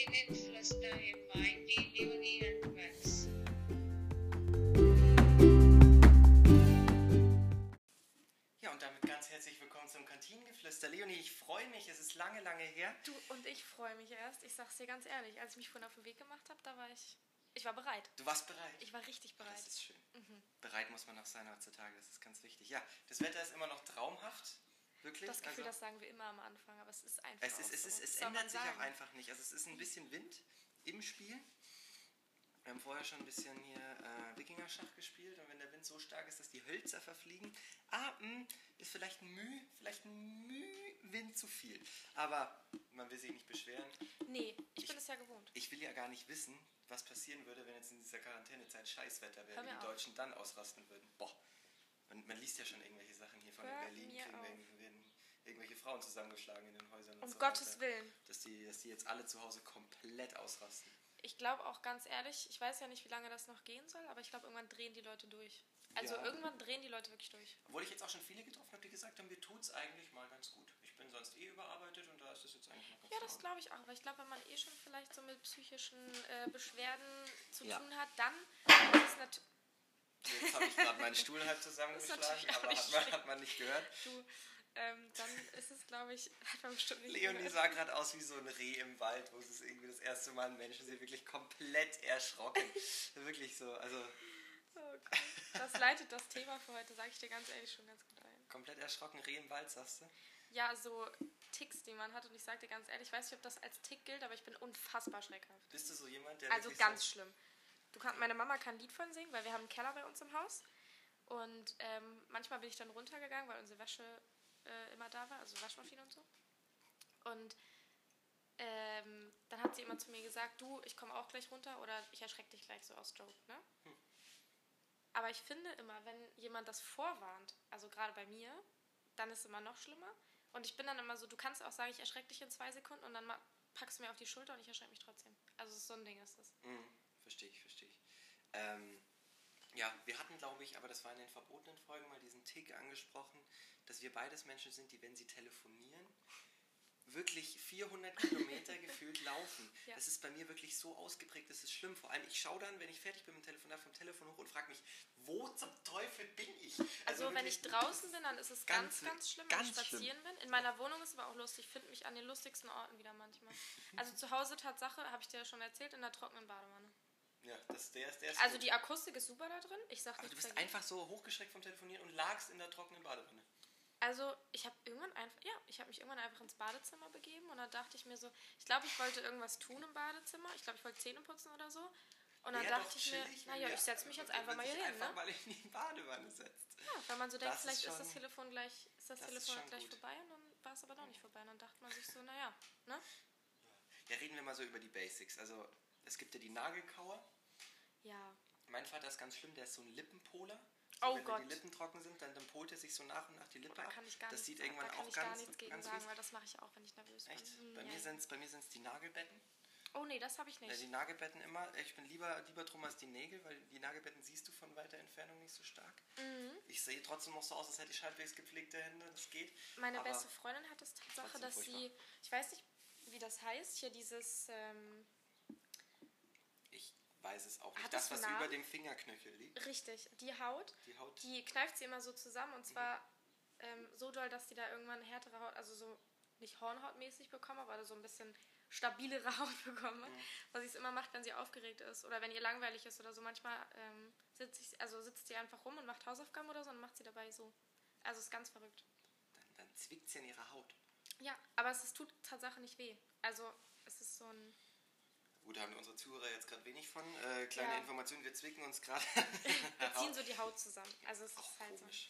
Im Wein, die Leonie und Max. Ja, und damit ganz herzlich willkommen zum Kantinengeflüster. Leonie, ich freue mich, es ist lange, lange her. Du und ich freue mich erst. Ich sag's dir ganz ehrlich, als ich mich vorhin auf den Weg gemacht habe, da war ich. Ich war bereit. Du warst bereit. Ich war richtig bereit. Das ist schön. Bereit muss man auch sein heutzutage, das ist ganz wichtig. Ja, das Wetter ist immer noch traumhaft. Wirklich. Das Gefühl, also, das sagen wir immer am Anfang, aber es ist einfach. es, ist, es, so. ist, es soll man ändert sich auch einfach nicht. Also es ist ein bisschen Wind im Spiel. Wir haben vorher schon ein bisschen hier äh, Wikinger-Schach gespielt und wenn der Wind so stark ist, dass die Hölzer verfliegen, ah, mh, ist vielleicht ein Müh, vielleicht ein Müh Wind zu viel. Aber man will sich nicht beschweren. Nee, ich, Ich- bin es ja gewohnt. Ich will ja gar nicht wissen, was passieren würde, wenn jetzt in dieser Quarantänezeit Scheißwetter wäre, wie die auf. Deutschen dann ausrasten würden. Boah, man, man liest ja schon irgendwelche Sachen hier von Hör in Berlin, kriegen auf. Irgendwelche Frauen zusammengeschlagen in den Häusern Um so Gottes weiter. Willen. Dass die, dass die jetzt alle zu Hause komplett ausrasten. Ich glaube auch ganz ehrlich, ich weiß ja nicht, wie lange das noch gehen soll, aber ich glaube, irgendwann drehen die Leute durch. Also Ja. irgendwann drehen die Leute wirklich durch. Obwohl ich jetzt auch schon viele getroffen habe, die gesagt haben, mir tut's eigentlich mal ganz gut. Ich bin sonst eh überarbeitet und da ist es jetzt eigentlich noch ganz Ja, das glaube ich auch. Aber ich glaube, wenn man eh schon vielleicht so mit psychischen äh, Beschwerden zu Ja. tun hat, dann ist es natürlich. Jetzt habe ich gerade meinen Stuhl halb Das zusammengeschlagen, aber hat man, hat man nicht gehört. Du, ähm, dann ist es, glaube ich, hat man bestimmt nicht Leonie gehört. sah gerade aus wie so ein Reh im Wald, wo es irgendwie das erste Mal einen Menschen sie wirklich komplett erschrocken. wirklich so, also Oh Gott. Das leitet das Thema für heute, sage ich dir ganz ehrlich, schon ganz gut ein. komplett erschrocken, Reh im Wald, sagst du? Ja, so Ticks, die man hat. Und ich sage dir ganz ehrlich, ich weiß nicht, ob das als Tick gilt, aber ich bin unfassbar schreckhaft. Bist du so jemand, der Also ganz so, schlimm. Du kann, meine Mama kann ein Lied von singen, weil wir haben einen Keller bei uns im Haus. Und ähm, manchmal bin ich dann runtergegangen, weil unsere Wäsche äh, immer da war, also Waschmaschine und so. Und ähm, dann hat sie immer zu mir gesagt, du, ich komme auch gleich runter oder ich erschrecke dich gleich so aus Joke, ne? Aber ich finde immer, wenn jemand das vorwarnt, also gerade bei mir, dann ist es immer noch schlimmer. Und ich bin dann immer so, du kannst auch sagen, ich erschrecke dich in zwei Sekunden und dann packst du mir auf die Schulter und ich erschrecke mich trotzdem. Also so ein Ding ist das. Mhm, verstehe ich, verstehe ich. Ähm, ja, wir hatten, glaube ich, aber das war in den verbotenen Folgen mal diesen Tick angesprochen, dass wir beides Menschen sind, die, wenn sie telefonieren, wirklich 400 Kilometer gefühlt laufen. Ja. Das ist bei mir wirklich so ausgeprägt, das ist schlimm. Vor allem, ich schaue dann, wenn ich fertig bin mit dem Telefonat vom Telefon hoch und frage mich, wo zum Teufel bin ich? Also, wenn wirklich, ich draußen bin, dann ist es ganz, Ganz- ganz, schlimm, ganz wenn ich spazieren bin. In meiner Wohnung ist es aber auch lustig. Ich finde mich an den lustigsten Orten wieder manchmal. Also zu Hause, Tatsache, habe ich dir ja schon erzählt, in der trockenen Badewanne. Ja, das, der, ist- der ist Also gut. die Akustik ist super da drin. Ich sag Aber du bist dagegen. einfach so hochgeschreckt vom Telefonieren und lagst in der trockenen Badewanne. Also ich habe irgendwann einfach, ja, ich habe mich irgendwann einfach ins Badezimmer begeben und dann dachte ich mir so, ich glaube, ich wollte irgendwas tun im Badezimmer. Ich glaube, ich wollte Zähne putzen oder so. Und dann Wär dachte ich mir, naja, ich setze mich jetzt wenn einfach mal hier hin, einfach ne? mal in die Badewanne setzt. Ja, wenn man so denkt, Das ist vielleicht ist, schon- das Telefon gleich, ist das, das ist Telefon gleich gut. vorbei und dann war es aber doch nicht vorbei. Und dann dachte man sich so, naja, ne? Ja, reden wir mal so über die Basics. Also, es gibt ja die Nagelkauer. Ja. Mein Vater ist ganz schlimm, der ist so ein Lippenpoler. Oh wenn Gott. die Lippen trocken sind, dann, dann polt er sich so nach und nach die Lippe Da ab. kann ich gar das nichts, sieht irgendwann da kann auch ich ganz, gar nichts gegen ganz sagen, weil das mache ich auch, wenn ich nervös bin. Echt? Bei ja, mir ja. sind es bei mir sind's die Nagelbetten. Oh nee, das habe ich Ja, nicht. die Nagelbetten immer. Ich bin lieber, lieber drum als die Nägel, weil die Nagelbetten siehst du von weiter Entfernung nicht so stark. Mhm. Ich sehe trotzdem noch so aus, als hätte ich halbwegs gepflegte Hände. Das geht. Meine aber beste Freundin hat es Tatsache, dass furchtbar. sie, ich weiß nicht, wie das heißt, hier dieses, ähm, weiß es auch nicht. Hat das, was über dem Fingerknöchel liegt. richtig, die Haut, Die Haut. die kneift sie immer so zusammen Mhm. und zwar ähm, so doll, dass sie da irgendwann härtere Haut, also so nicht Hornhautmäßig bekommen, aber so ein bisschen stabilere Haut bekommen, Mhm. was sie es immer macht, wenn sie aufgeregt ist oder wenn ihr langweilig ist oder so. Manchmal ähm, sitzt, ich, also sitzt sie einfach rum und macht Hausaufgaben oder so und macht sie dabei so. Also ist ganz verrückt. Dann, dann zwickt sie an ihrer Haut. Ja, aber es ist, tut Tatsache nicht weh. Also es ist so ein Gut, haben unsere Zuhörer jetzt gerade wenig von. Äh, kleine Ja. Informationen, wir zwicken uns gerade. Wir ziehen so die Haut zusammen. Also es Auch ist halt komisch.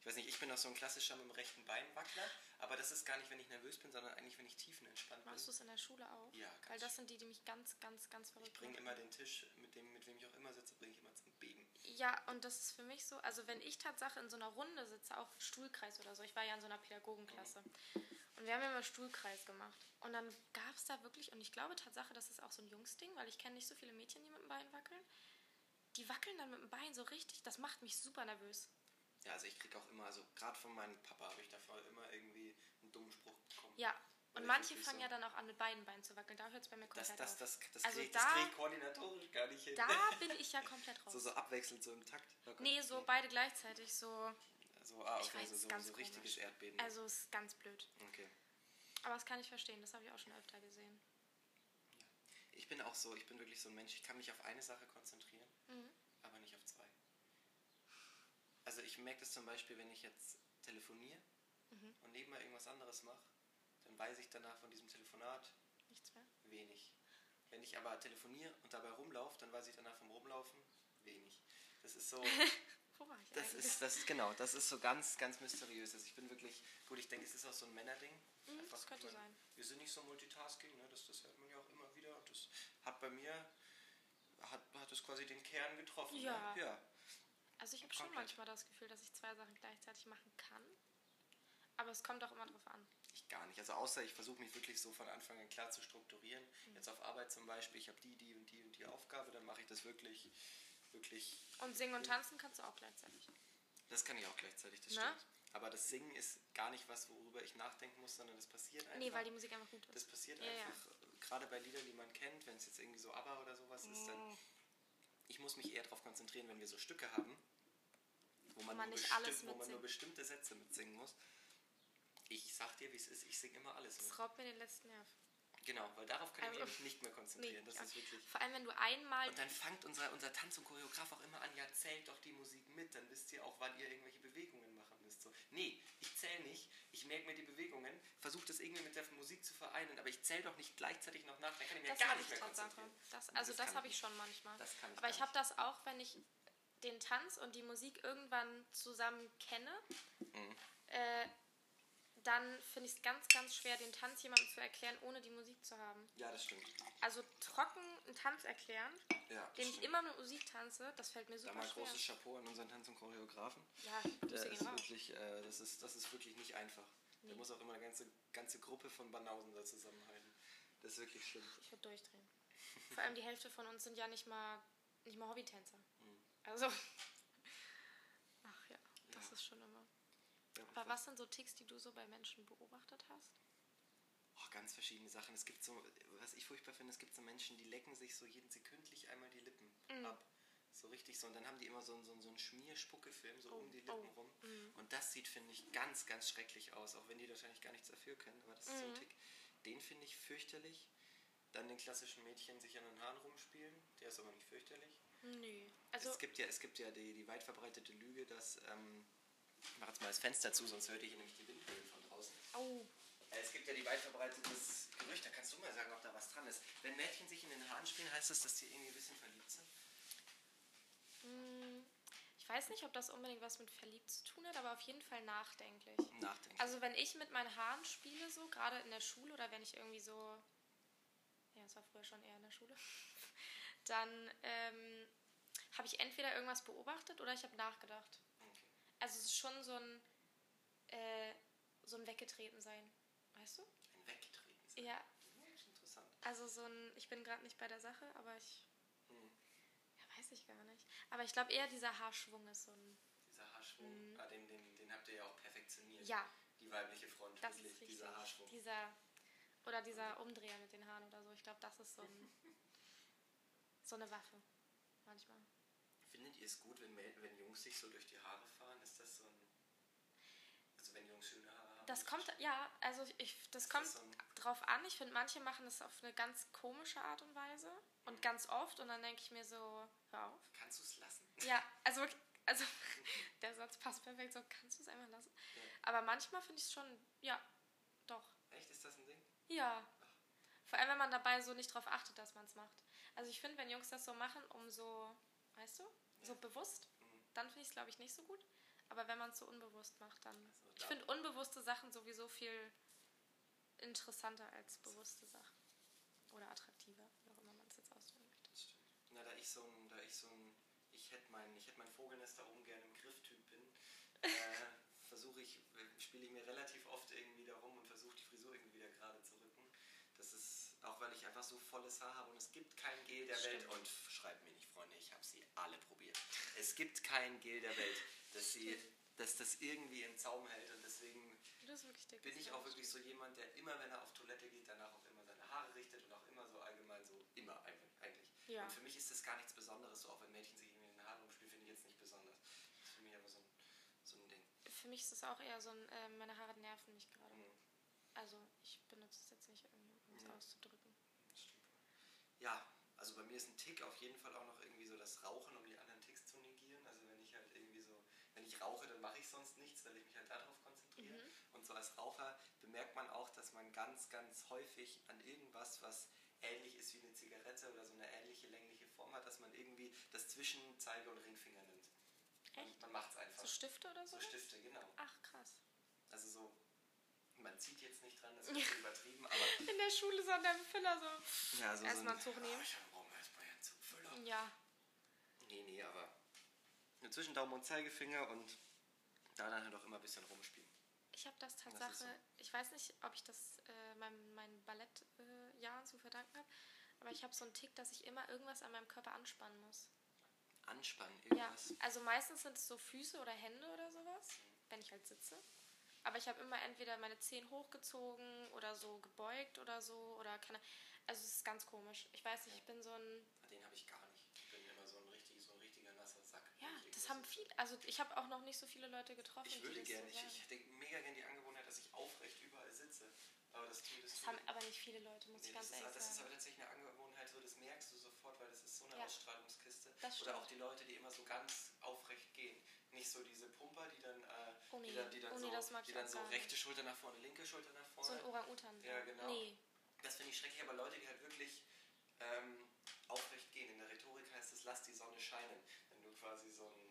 Ich weiß nicht, ich bin auch so ein klassischer mit dem rechten Beinwackler, aber das ist gar nicht, wenn ich nervös bin, sondern eigentlich, wenn ich tiefenentspannt so. Machst du bin. es in der Schule auch? Ja, Weil das sind die, die mich ganz, ganz, ganz Ich verrückt bringe machen. immer den Tisch, mit dem, mit wem ich auch immer sitze, bringe ich immer zum. Ja, und das ist für mich so, also wenn ich Tatsache in so einer Runde sitze, auch Stuhlkreis oder so, ich war ja in so einer Pädagogenklasse und wir haben ja immer Stuhlkreis gemacht und dann gab es da wirklich, und ich glaube Tatsache, das ist auch so ein Jungsding, weil ich kenne nicht so viele Mädchen, die mit dem Bein wackeln, die wackeln dann mit dem Bein so richtig, das macht mich super nervös. Ja, also ich kriege auch immer, also gerade von meinem Papa habe ich davor immer irgendwie einen dummen Spruch bekommen. Ja, Und manche fangen so- ja dann auch an, mit beiden Beinen zu wackeln. Da hört es bei mir Das, komplett das, auf. das, das, Also krieg, da- das krieg ich koordinatorisch gar nicht hin. Da bin ich ja komplett raus. so, so abwechselnd, so im Takt. Oh Gott. nee, so beide gleichzeitig. So, So, ah, ich okay, weiß, so, ganz so richtiges komisch. Erdbeben. also ist ganz blöd. Okay. Aber das kann ich verstehen. Das habe ich auch schon öfter gesehen. Ich bin auch so, ich bin wirklich so ein Mensch, ich kann mich auf eine Sache konzentrieren, Mhm. aber nicht auf zwei. Also ich merke das zum Beispiel, wenn ich jetzt telefoniere Mhm. und nebenbei irgendwas anderes mache, weiß ich danach von diesem Telefonat Nichts mehr. wenig. Wenn ich aber telefoniere und dabei rumlaufe, dann weiß ich danach vom Rumlaufen wenig. Das ist so, Wo war ich das eigentlich? ist, das ist genau, das ist so ganz, ganz mysteriös. Also ich bin wirklich, gut, ich denke, es ist auch so ein Männerding. Mhm, Einfach, das könnte mein, sein. Wir sind nicht so Multitasking, ne? das, das hört man ja auch immer wieder. Und das hat bei mir, hat, hat es quasi den Kern getroffen. Ja. Ne? ja. Also ich habe schon manchmal das Gefühl, dass ich zwei Sachen gleichzeitig machen kann. Aber es kommt auch immer drauf an. Ich gar nicht. Also außer ich versuche mich wirklich so von Anfang an klar zu strukturieren. Mhm. Jetzt auf Arbeit zum Beispiel, ich habe die, die und die und die Aufgabe, dann mache ich das wirklich, wirklich Und singen und tanzen kannst du auch gleichzeitig. Das kann ich auch gleichzeitig, das Ne? stimmt. Aber das Singen ist gar nicht was, worüber ich nachdenken muss, sondern das passiert einfach. Nee, weil die Musik einfach gut das ist. passiert Ja, ja. einfach, äh, gerade bei Liedern, die man kennt, wenn es jetzt irgendwie so ABBA oder sowas ist, dann ich muss mich eher darauf konzentrieren, wenn wir so Stücke haben, wo man, man nur, besti- wo man nur bestimmte Sätze mitsingen muss. Ich sag dir, wie es ist, ich singe immer alles mit. Das raubt mir den letzten Nerv. Genau, weil darauf kann ich mich Also, nicht mehr Nee, konzentrieren. das ja. ist wirklich. Vor allem, wenn du einmal. Und dann fangt unser, unser Tanz- und Choreograf auch immer an, ja, zählt doch die Musik mit, dann wisst ihr auch, wann ihr irgendwelche Bewegungen machen müsst. So, nee, ich zähle nicht, ich merke mir die Bewegungen, versuche das irgendwie mit der Musik zu vereinen, aber ich zähle doch nicht gleichzeitig noch nach, dann kann ich mir Das gar nicht ich mehr konzentrieren. Das, also das, kann habe ich schon manchmal. Das kann ich Aber ich habe das auch, wenn ich den Tanz und die Musik irgendwann zusammen kenne, Mhm. äh, dann finde ich es ganz, ganz schwer, den Tanz jemandem zu erklären, ohne die Musik zu haben. Ja, das stimmt. Also trocken einen Tanz erklären, Ja, das den ich stimmt. immer mit Musik tanze, das fällt mir Da super mal schwer. großes Chapeau an unseren Tanz- und Choreografen. Ja, Grüße ist raus. wirklich, äh, das, ist, das ist wirklich nicht einfach. Da Nee. muss auch immer eine ganze, ganze Gruppe von Banausen da zusammenhalten. Das ist wirklich schlimm. Ich würde durchdrehen. Vor allem die Hälfte von uns sind ja nicht mal, nicht mal Hobbytänzer. Mhm. Also, ach ja, das Ja. ist schon immer. Aber was sind so Ticks, die du so bei Menschen beobachtet hast? Oh, ganz verschiedene Sachen. Es gibt so, was ich furchtbar finde, es gibt so Menschen, die lecken sich so jeden sekündlich einmal die Lippen Mhm. ab. So richtig so. Und dann haben die immer so, einen- so, einen- so einen Schmierspuckefilm so Oh, um die Lippen oh, rum. mhm. Und das sieht, finde ich, ganz, ganz schrecklich aus. Auch wenn die wahrscheinlich gar nichts dafür können. Aber das ist so ein Mhm. Tick. Den finde ich fürchterlich. Dann den klassischen Mädchen sich an den Haaren rumspielen. Der ist aber nicht fürchterlich. Nö. Also, es gibt ja, es gibt ja die, die weit verbreitete Lüge, dass. Ähm, mache jetzt mal das Fenster zu, sonst hört ihr hier nämlich die Windmühlen von draußen. oh, Äh, Es gibt ja die weit verbreitetes Gerücht, da kannst du mal sagen, ob da was dran ist. Wenn Mädchen sich in den Haaren spielen, heißt das, dass die irgendwie ein bisschen verliebt sind? mh, ich weiß nicht, ob das unbedingt was mit verliebt zu tun hat, aber auf jeden Fall nachdenklich. Nachdenken. Also wenn ich mit meinen Haaren spiele, so gerade in der Schule oder wenn ich irgendwie so, ja, es war früher schon eher in der Schule, dann ähm, habe ich entweder irgendwas beobachtet oder ich habe nachgedacht. Also es ist schon so ein, äh, so ein Weggetreten sein, weißt du? Ein Weggetreten sein. Ja, ist interessant. also so ein, ich bin gerade nicht bei der Sache, aber ich, Hm. ja, weiß ich gar nicht. Aber ich glaube eher dieser Haarschwung ist so ein, Dieser Haarschwung, ah, den, den, den habt ihr ja auch perfektioniert. Mhm. ja, Die weibliche Front, das wirklich, ist richtig. dieser Haarschwung. Dieser, oder dieser Umdreher mit den Haaren oder so. Ich glaube, das ist so, ein, so eine Waffe. Manchmal. Findet ihr es gut, wenn, wenn Jungs sich so durch die Haare fahren? Ist das so ein. Also, wenn Jungs schöne Haare haben? Das kommt, ja, also ich, das kommt das so drauf an. Ich finde, manche machen das auf eine ganz komische Art und Weise und ganz oft und dann denke ich mir so, hör auf. Kannst du es lassen? Ja, also, wirklich- also der Satz passt perfekt, so kannst du es einfach lassen. Ja. Aber manchmal finde ich es schon, ja, doch. Echt, ist das ein Ding? Ja. Vor allem, wenn man dabei so nicht drauf achtet, dass man es macht. Also ich finde, wenn Jungs das so machen, um so, weißt du, so bewusst, dann finde ich es, glaube ich, nicht so gut. Aber wenn man es so unbewusst macht, dann... Also ich finde unbewusste Sachen sowieso viel interessanter als bewusste Sachen. Oder attraktiver, wie auch immer man es jetzt ausdrücken möchte. Das stimmt. Na, da ich so ein, da ich so ein, ich hätte mein, ich hätte mein Vogelnest da oben gerne im Grifftyp bin, äh, versuche ich, spiele ich mir relativ oft irgendwie da rum und versuche die Frisur irgendwie wieder gerade zu rücken. Das ist, auch weil ich einfach so volles Haar habe und es gibt kein Gel der Welt Stimmt. und schreibt mir nicht, alle probiert. Es gibt kein Gel der Welt, das sie, dass das irgendwie im Zaum hält und deswegen bin das ich auch wirklich so jemand, der immer, wenn er auf Toilette geht, danach auch immer seine Haare richtet und auch immer so allgemein so, immer eigentlich. Ja. Und für mich ist das gar nichts Besonderes, so auch wenn Mädchen sich irgendwie in den Haaren umspielen, finde ich jetzt nicht besonders. Das ist für mich aber so ein, so ein Ding. Für mich ist es auch eher so ein, äh, meine Haare nerven mich gerade. Mhm. Also ich benutze es jetzt nicht irgendwie, um es Ja. auszudrücken. Das stimmt. Ja, also bei mir ist ein Tick auf jeden Fall auch noch irgendwie so das Rauchen, um die anderen Ticks zu negieren. Also wenn ich halt irgendwie so, wenn ich rauche, dann mache ich sonst nichts, weil ich mich halt darauf konzentriere. Und so als Raucher bemerkt man auch, dass man ganz, ganz häufig an irgendwas, was ähnlich ist wie eine Zigarette oder so eine ähnliche längliche Form hat, dass man irgendwie das zwischen Zeige und Ringfinger nimmt. Man, Echt? man macht es einfach. So Stifte oder so? So Stifte, genau. Ach, krass. Also so, man zieht jetzt nicht dran, das ist ein übertrieben, aber In der Schule so an deinem Füller so. ja, so, Erstmal so nehmen. Oh, ich Zugfüller. Ja. Nee, nee, aber zwischen Daumen und Zeigefinger und da dann halt auch immer ein bisschen rumspielen. Ich habe das Tatsache, so. ich weiß nicht, ob ich das äh, meinen Ballettjahren äh, zu verdanken habe, aber ich habe so einen Tick, dass ich immer irgendwas an meinem Körper anspannen muss. Anspannen, Ja, irgendwas. also meistens sind es so Füße oder Hände oder sowas, wenn ich halt sitze. Aber ich habe immer entweder meine Zehen hochgezogen oder so gebeugt oder so oder keine. Also es ist ganz komisch. Ich weiß nicht, ich bin so ein. Den habe ich gar nicht. Ich bin immer so ein, richtig, so ein richtiger nasser Sack. Ja, Wenn ich das irgendwas- haben viele. Also ich habe auch noch nicht so viele Leute getroffen. Ich würde das gerne, so ich, sagen. ich hätte mega gerne die Angewohnheit, dass ich aufrecht überall sitze. Aber das tut es Das haben aber nicht viele Leute, muss Nee, ich das, ganz ist, ehrlich das ist sagen. aber tatsächlich eine Angewohnheit, so das merkst du sofort, weil das ist so eine Ja. Ausstrahlungskiste. Das Oder auch die Leute, die immer so ganz aufrecht gehen. Nicht so diese Pumper, die dann, äh, Oh nee, die dann, die dann oh so, nee, das die dann so rechte. Schulter nach vorne, linke Schulter nach vorne. So ein Orang-Utan. Ja, genau. Nee. Das finde ich schrecklich, aber Leute, die halt wirklich ähm, aufrecht gehen. In der Rhetorik heißt es, lass die Sonne scheinen. Wenn du quasi so ein.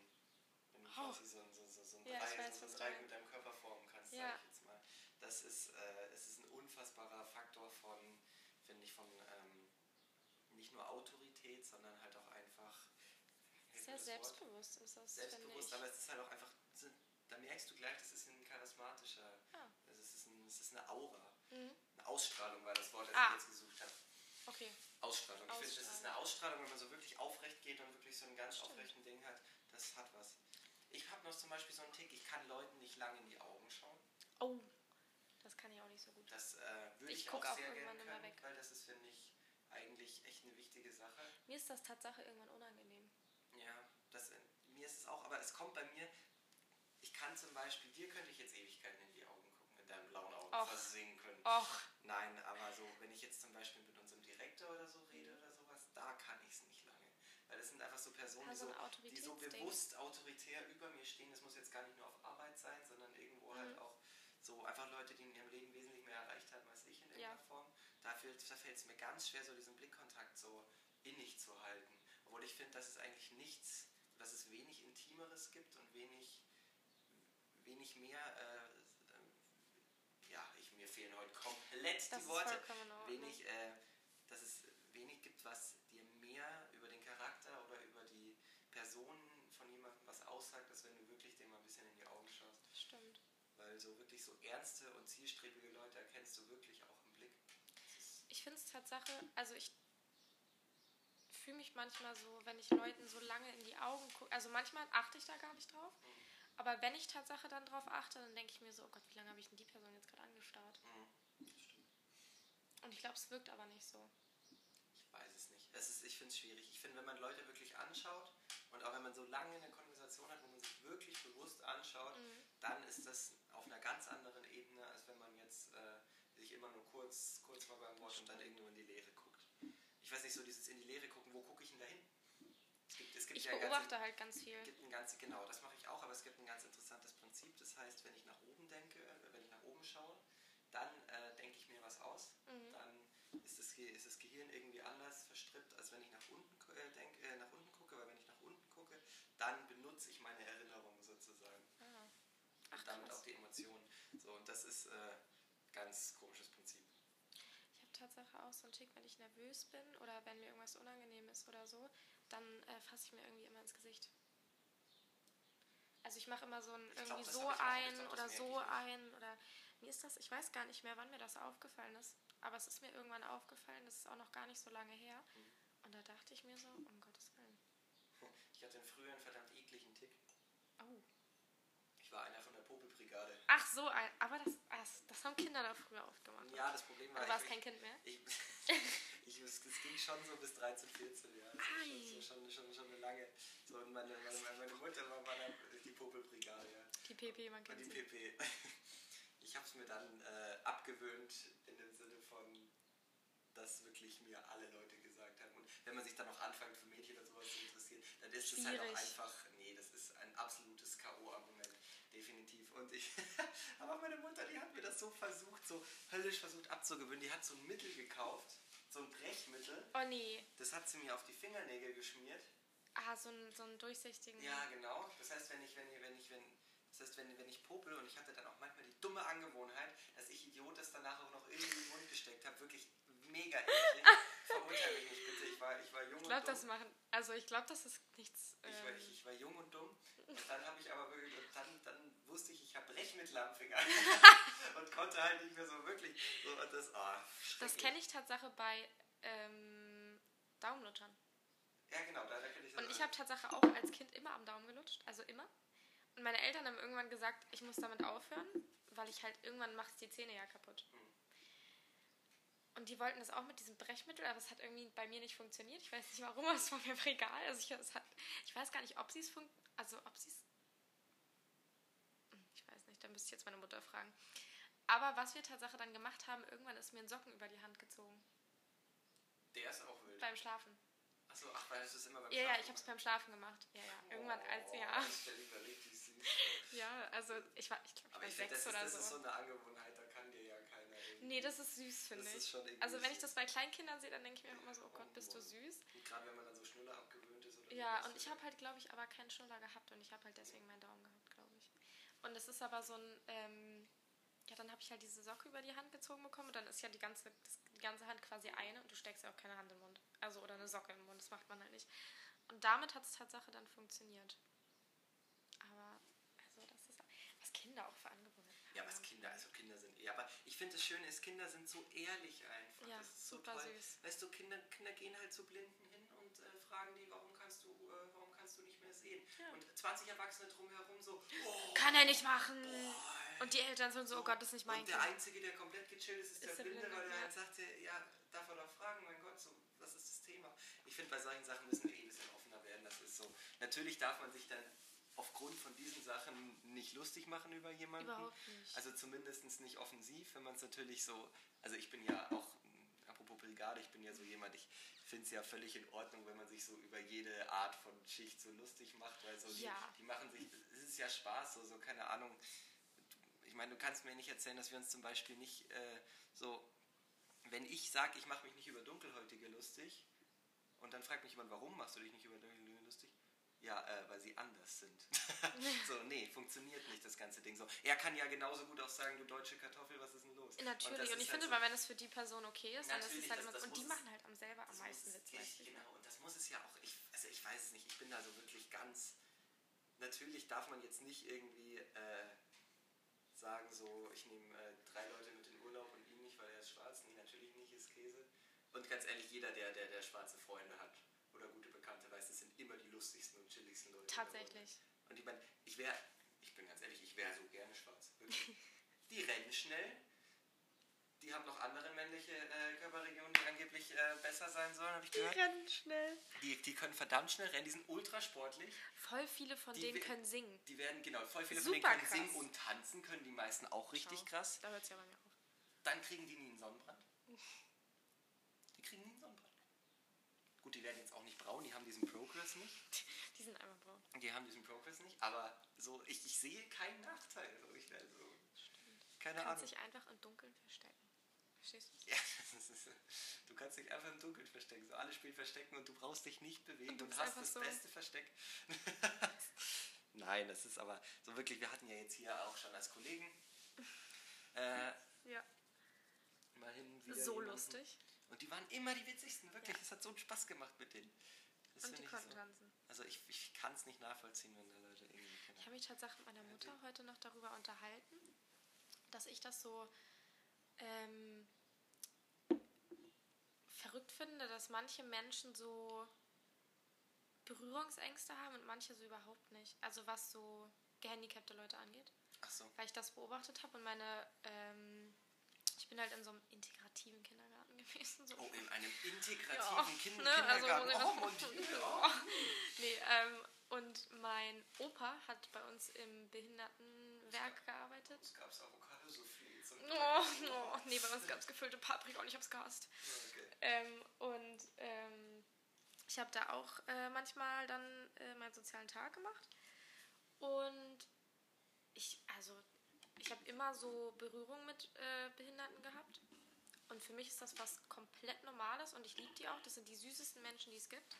Quasi so ein, so, so, so ein Ja, Dreieck, weiß, so ein Dreieck mit deinem Körper formen kannst, Ja. sag ich jetzt mal. Das ist, äh, es ist ein unfassbarer Faktor von, finde ich, von ähm, nicht nur Autorität, sondern halt auch einfach Sehr das Wort? selbstbewusst ist das, selbstbewusst, aber es ist halt auch einfach, da merkst du gleich, das ist ein charismatischer, Ah. also es ist, ein, es ist eine Aura. Mhm. Eine Ausstrahlung war das Wort, das Ah. ich jetzt gesucht habe. Okay. Ausstrahlung. Ich finde, das ist eine Ausstrahlung, wenn man so wirklich aufrecht geht und wirklich so ein ganz Stimmt. aufrechten Ding hat. Das hat was. Ich habe noch zum Beispiel so einen Tick, ich kann Leuten nicht lange in die Augen schauen. Oh, das kann ich auch nicht so gut. Das äh, würde Ich ich, auch auch sehr gerne können, weg. weil das ist, finde ich, eigentlich echt eine wichtige Sache. Mir ist das Tatsache irgendwann unangenehm. Ja, das, äh, mir ist es auch, aber es kommt bei mir, ich kann zum Beispiel, dir könnte ich jetzt Ewigkeiten in die Augen gucken, in deinen blauen Augen Och. versehen können. Och, Nein, aber so, wenn ich jetzt zum Beispiel mit unserem Direktor oder so rede oder sowas, da kann ich es nicht. Weil das sind einfach so Personen, Ja, die so die so bewusst autoritär über mir stehen. Das muss jetzt gar nicht nur auf Arbeit sein, sondern irgendwo halt Mhm. auch so einfach Leute, die in ihrem Leben wesentlich mehr erreicht haben als ich in irgendeiner Ja. Form. Da fällt da fällt es mir ganz schwer, so diesen Blickkontakt so innig zu halten. Obwohl ich finde, dass es eigentlich nichts, dass es wenig Intimeres gibt und wenig, wenig mehr, äh, äh, ja, ich, mir fehlen heute komplett das die Worte wenig, äh, dass es wenig gibt, was dir mehr über den Charakter oder über die Person von jemandem was aussagt, als wenn du wirklich dem mal ein bisschen in die Augen schaust. Stimmt. Weil so wirklich so ernste und zielstrebige Leute erkennst du wirklich auch im Blick. Ich finde es Tatsache, also ich fühle mich manchmal so, wenn ich Leuten so lange in die Augen gucke, also manchmal achte ich da gar nicht drauf, aber wenn ich Tatsache dann drauf achte, dann denke ich mir so, oh Gott, wie lange habe ich denn die Person jetzt gerade angestarrt? Mhm. Und ich glaube, es wirkt aber nicht so. Ich weiß es nicht. Es ist, ich finde es schwierig. Ich finde, wenn man Leute wirklich anschaut und auch wenn man so lange eine Konversation hat, wo man sich wirklich bewusst anschaut, Mhm. dann ist das auf einer ganz anderen Ebene, als wenn man jetzt äh, sich immer nur kurz, kurz mal beim Wort und dann irgendwo in die Leere guckt. Ich weiß nicht, so dieses in die Leere gucken, wo gucke ich denn da hin? Es gibt, es gibt Ich ja beobachte halt ganz viel. es gibt ein ganz, genau, das mache ich auch, aber es gibt ein ganz interessantes Prinzip. Das heißt, wenn ich nach oben denke, äh, wenn ich nach oben schaue, dann äh, denke ich mir was aus. Mhm. Dann ist das, ist das Gehirn irgendwie anders verstrippt, als wenn ich nach unten, gu- äh, denk, äh, nach unten gucke. Weil wenn ich nach unten gucke, dann benutze ich meine Erinnerung sozusagen. Ah. Ach, und damit auch die Emotionen. So, und das ist äh, ganz komisches Prinzip. Ich habe Tatsache auch so einen Tick, wenn ich nervös bin oder wenn mir irgendwas unangenehm ist oder so, dann äh, fasse ich mir irgendwie immer ins Gesicht. Also ich mache immer so ein glaub, irgendwie das so ein glaub, oder so ein oder mir ist das, ich weiß gar nicht mehr, wann mir das aufgefallen ist, aber es ist mir irgendwann aufgefallen, das ist auch noch gar nicht so lange her. Mhm. Und da dachte ich mir so, um Gottes Willen. Ich hatte früher einen verdammt ekligen Tick. Oh. Ich war einer Popelbrigade. Ach so, ein, aber das, Das haben Kinder da früher oft gemacht. Ja, das Problem war, Du warst kein Kind mehr? ich, ich, es, es ging schon so bis 13, 14, ja. Das war Ei. schon, schon, schon, schon eine lange. So, und meine, meine, meine Mutter war, dann die Popelbrigade, ja. Die PP, man Und kennt die sie. PP. Ich habe es mir dann äh, abgewöhnt in dem Sinne von, dass wirklich mir alle Leute gesagt haben. Und wenn man sich dann noch anfängt für Mädchen oder sowas zu interessieren, dann ist es halt auch einfach, nee, das ist ein absolutes K.O.-Argument. Und ich, aber meine Mutter, die hat mir das so versucht, so höllisch versucht abzugewöhnen. Die hat so ein Mittel gekauft, so ein Brechmittel. Oh nee. Das hat sie mir auf die Fingernägel geschmiert. Ah, so einen, so einen durchsichtigen. Ja, genau. Das heißt, wenn ich, wenn ich, wenn ich, wenn, das heißt, wenn, wenn ich popel und ich hatte dann auch manchmal die dumme Angewohnheit, dass ich Idiot das danach auch noch irgendwie in den Mund gesteckt habe, wirklich mega eklig. Verurteile mich nicht bitte. Ich war, ich war jung Ich glaube, und dumm. das machen. Also ich glaube, das ist nichts. ich, war, Ähm, ich, ich war jung und dumm. Und dann habe ich aber wirklich, dann, dann wusste ich, ich habe Brechmittel am Finger. und konnte halt nicht mehr so wirklich. So, das, ah, das kenne ich Tatsache bei ähm, Daumenlutschern. Ja, genau, da, da kenne ich das. Und ich habe Tatsache auch als Kind immer am Daumen gelutscht, also immer. Und meine Eltern haben irgendwann gesagt, ich muss damit aufhören, weil ich halt irgendwann macht die Zähne ja kaputt. Mhm. Und die wollten das auch mit diesem Brechmittel, aber es hat irgendwie bei mir nicht funktioniert. Ich weiß nicht warum, aber es war mir egal. Also ich, hat, ich weiß gar nicht, ob sie es also ob sie es. Hm, Ich weiß nicht, da müsste ich jetzt meine Mutter fragen. Aber was wir Tatsache dann gemacht haben, irgendwann ist mir ein Socken über die Hand gezogen. Der ist auch wild. Beim Schlafen. Achso, ach, weil es ist immer beim Ja, ja, Schlafen ich habe es beim Schlafen gemacht. Ja, ja. Irgendwann als, Oh, ja. Richtig süß vor. Ja, also ich war, ich glaube, ich war ich sechs das, ist, oder das ist so so. eine Angewohnheit, da kann dir ja keiner irgendwie. Nee, das ist süß, finde Das ich. Also wenn ich süß. das bei Kleinkindern sehe, dann denke ich mir auch immer so, oh Gott, bist du süß. Und gerade wenn man dann so Schnuller abgewöhnt ist oder Ja, und ich habe halt, glaube ich, aber keinen Schnuller gehabt und ich habe halt deswegen meinen Daumen gehabt. Und es ist aber so ein, ähm, ja, dann habe ich halt diese Socke über die Hand gezogen bekommen und dann ist ja die ganze, das, die ganze Hand quasi eine und du steckst ja auch keine Hand im Mund. Also, oder eine Socke im Mund, das macht man halt nicht. Und damit hat es Tatsache dann funktioniert. Aber, also, das ist, was Kinder auch für Angewohnheiten haben. Ja, was Kinder, also Kinder sind eh. Aber ich finde das Schöne ist, Kinder sind so ehrlich einfach. Ja, das ist so super toll. süß. Weißt du, Kinder, Kinder gehen halt zu Blinden hin und äh, fragen die, warum kannst du, äh, warum kannst du nicht mehr sehen? Ja. Und 20 Erwachsene drumherum so, oh, Kann er nicht machen! boah, Und die Eltern sind so, oh Gott, das ist nicht mein Und der. Einzige, der komplett gechillt ist, ist, Ist der der Blinde, Blinde, weil der ja. halt sagte, ja, darf er doch fragen, mein Gott, so, was ist das Thema? Ich finde, bei solchen Sachen müssen wir eh ein bisschen offener werden. Das ist so. Natürlich darf man sich dann aufgrund von diesen Sachen nicht lustig machen über jemanden. Überhaupt nicht. Also zumindest nicht offensiv, wenn man es natürlich so. Also ich bin ja auch, apropos Brigade, ich bin ja so jemand, ich finde es ja völlig in Ordnung, wenn man sich so über jede Art von Schicht so lustig macht, weil so die, Ja. die machen sich, es ist ja Spaß, so, so keine Ahnung. Ich meine, du kannst mir nicht erzählen, dass wir uns zum Beispiel nicht äh, so, wenn ich sage, ich mache mich nicht über Dunkelhäutige lustig und dann fragt mich jemand, warum machst du dich nicht über Dunkelhäutige lustig? Ja, äh, weil sie anders sind. so, nee, funktioniert nicht das ganze Ding so. Er kann ja genauso gut auch sagen, du deutsche Kartoffel, was ist denn los? Natürlich, das und, ist ich halt finde so- mal, wenn es für die Person okay ist, dann ist es halt das- immer das so. Und die machen halt selber am meisten Witz, du? Genau, und das muss es ja auch, ich, also ich weiß es nicht, ich bin da so wirklich ganz, natürlich darf man jetzt nicht irgendwie äh, sagen so, ich nehme äh, drei Leute mit in Urlaub und ihn nicht, weil er ist schwarz. Nee, natürlich nicht, ist Käse. Und ganz ehrlich, jeder, der, der, der schwarze Freunde hat oder gute Bekannte, weiß, das sind immer die lustigsten und chilligsten Leute. Tatsächlich. Und ich meine, ich wäre, ich bin ganz ehrlich, ich wäre so gerne schwarz. Wirklich. Die rennen schnell. Die haben noch andere männliche äh, Körperregionen, die angeblich äh, besser sein sollen, habe ich gehört. rennen schnell. Die, die können verdammt schnell rennen, die sind ultra sportlich. Voll viele von Die denen können singen. Die werden, genau, voll viele von Super denen können krass. singen und tanzen, können die meisten auch richtig Schau, krass. Da hört es ja bei mir auf. Dann kriegen die nie einen Sonnenbrand. Die kriegen nie einen Sonnenbrand. Gut, die werden jetzt auch nicht braun, die haben diesen Progress nicht. Die sind einfach braun. Die haben diesen Progress nicht, aber so, ich, ich sehe keinen Nachteil. So, ich wär so, keine Du kannst Ahnung. dich einfach im Dunkeln verstecken. Verstehst du? Ja, ist, du kannst dich einfach im Dunkeln verstecken. So alle spielen Verstecken und du brauchst dich nicht bewegen Und du und, hast das so- beste Versteck. Nein, das ist aber so wirklich, wir hatten ja jetzt hier auch schon als Kollegen äh, Ja. immerhin wieder So jemanden. lustig. Und die waren immer die witzigsten, wirklich. Ja. Es hat so einen Spaß gemacht mit denen. Das Und die konnten so. tanzen. Also ich, ich kann es nicht nachvollziehen, wenn da Leute irgendwie keine Ich habe mich tatsächlich mit meiner Mutter heute noch darüber unterhalten, dass ich das so ähm, verrückt finde, dass manche Menschen so Berührungsängste haben und manche so überhaupt nicht. Also was so gehandicapte Leute angeht. Ach so. weil ich das beobachtet habe und meine, ähm, ich bin halt in so einem integrativen Kindergarten gewesen. So. Oh, in einem Ja, integrativen kind ne, also Kindergarten. ich oh, mon Dieu. Oh. Nee, ähm, und mein Opa hat bei uns im Behindertenwerk gearbeitet. Es gab Avocado Oh, oh, nee, bei uns gab es gefüllte Paprika und ich hab's gehasst. okay. Ähm, und ähm, ich habe da auch äh, manchmal dann äh, meinen sozialen Tag gemacht. Und ich, also, ich habe immer so Berührung mit äh, Behinderten gehabt. Und für mich ist das was komplett Normales und ich liebe die auch. Das sind die süßesten Menschen, die es gibt.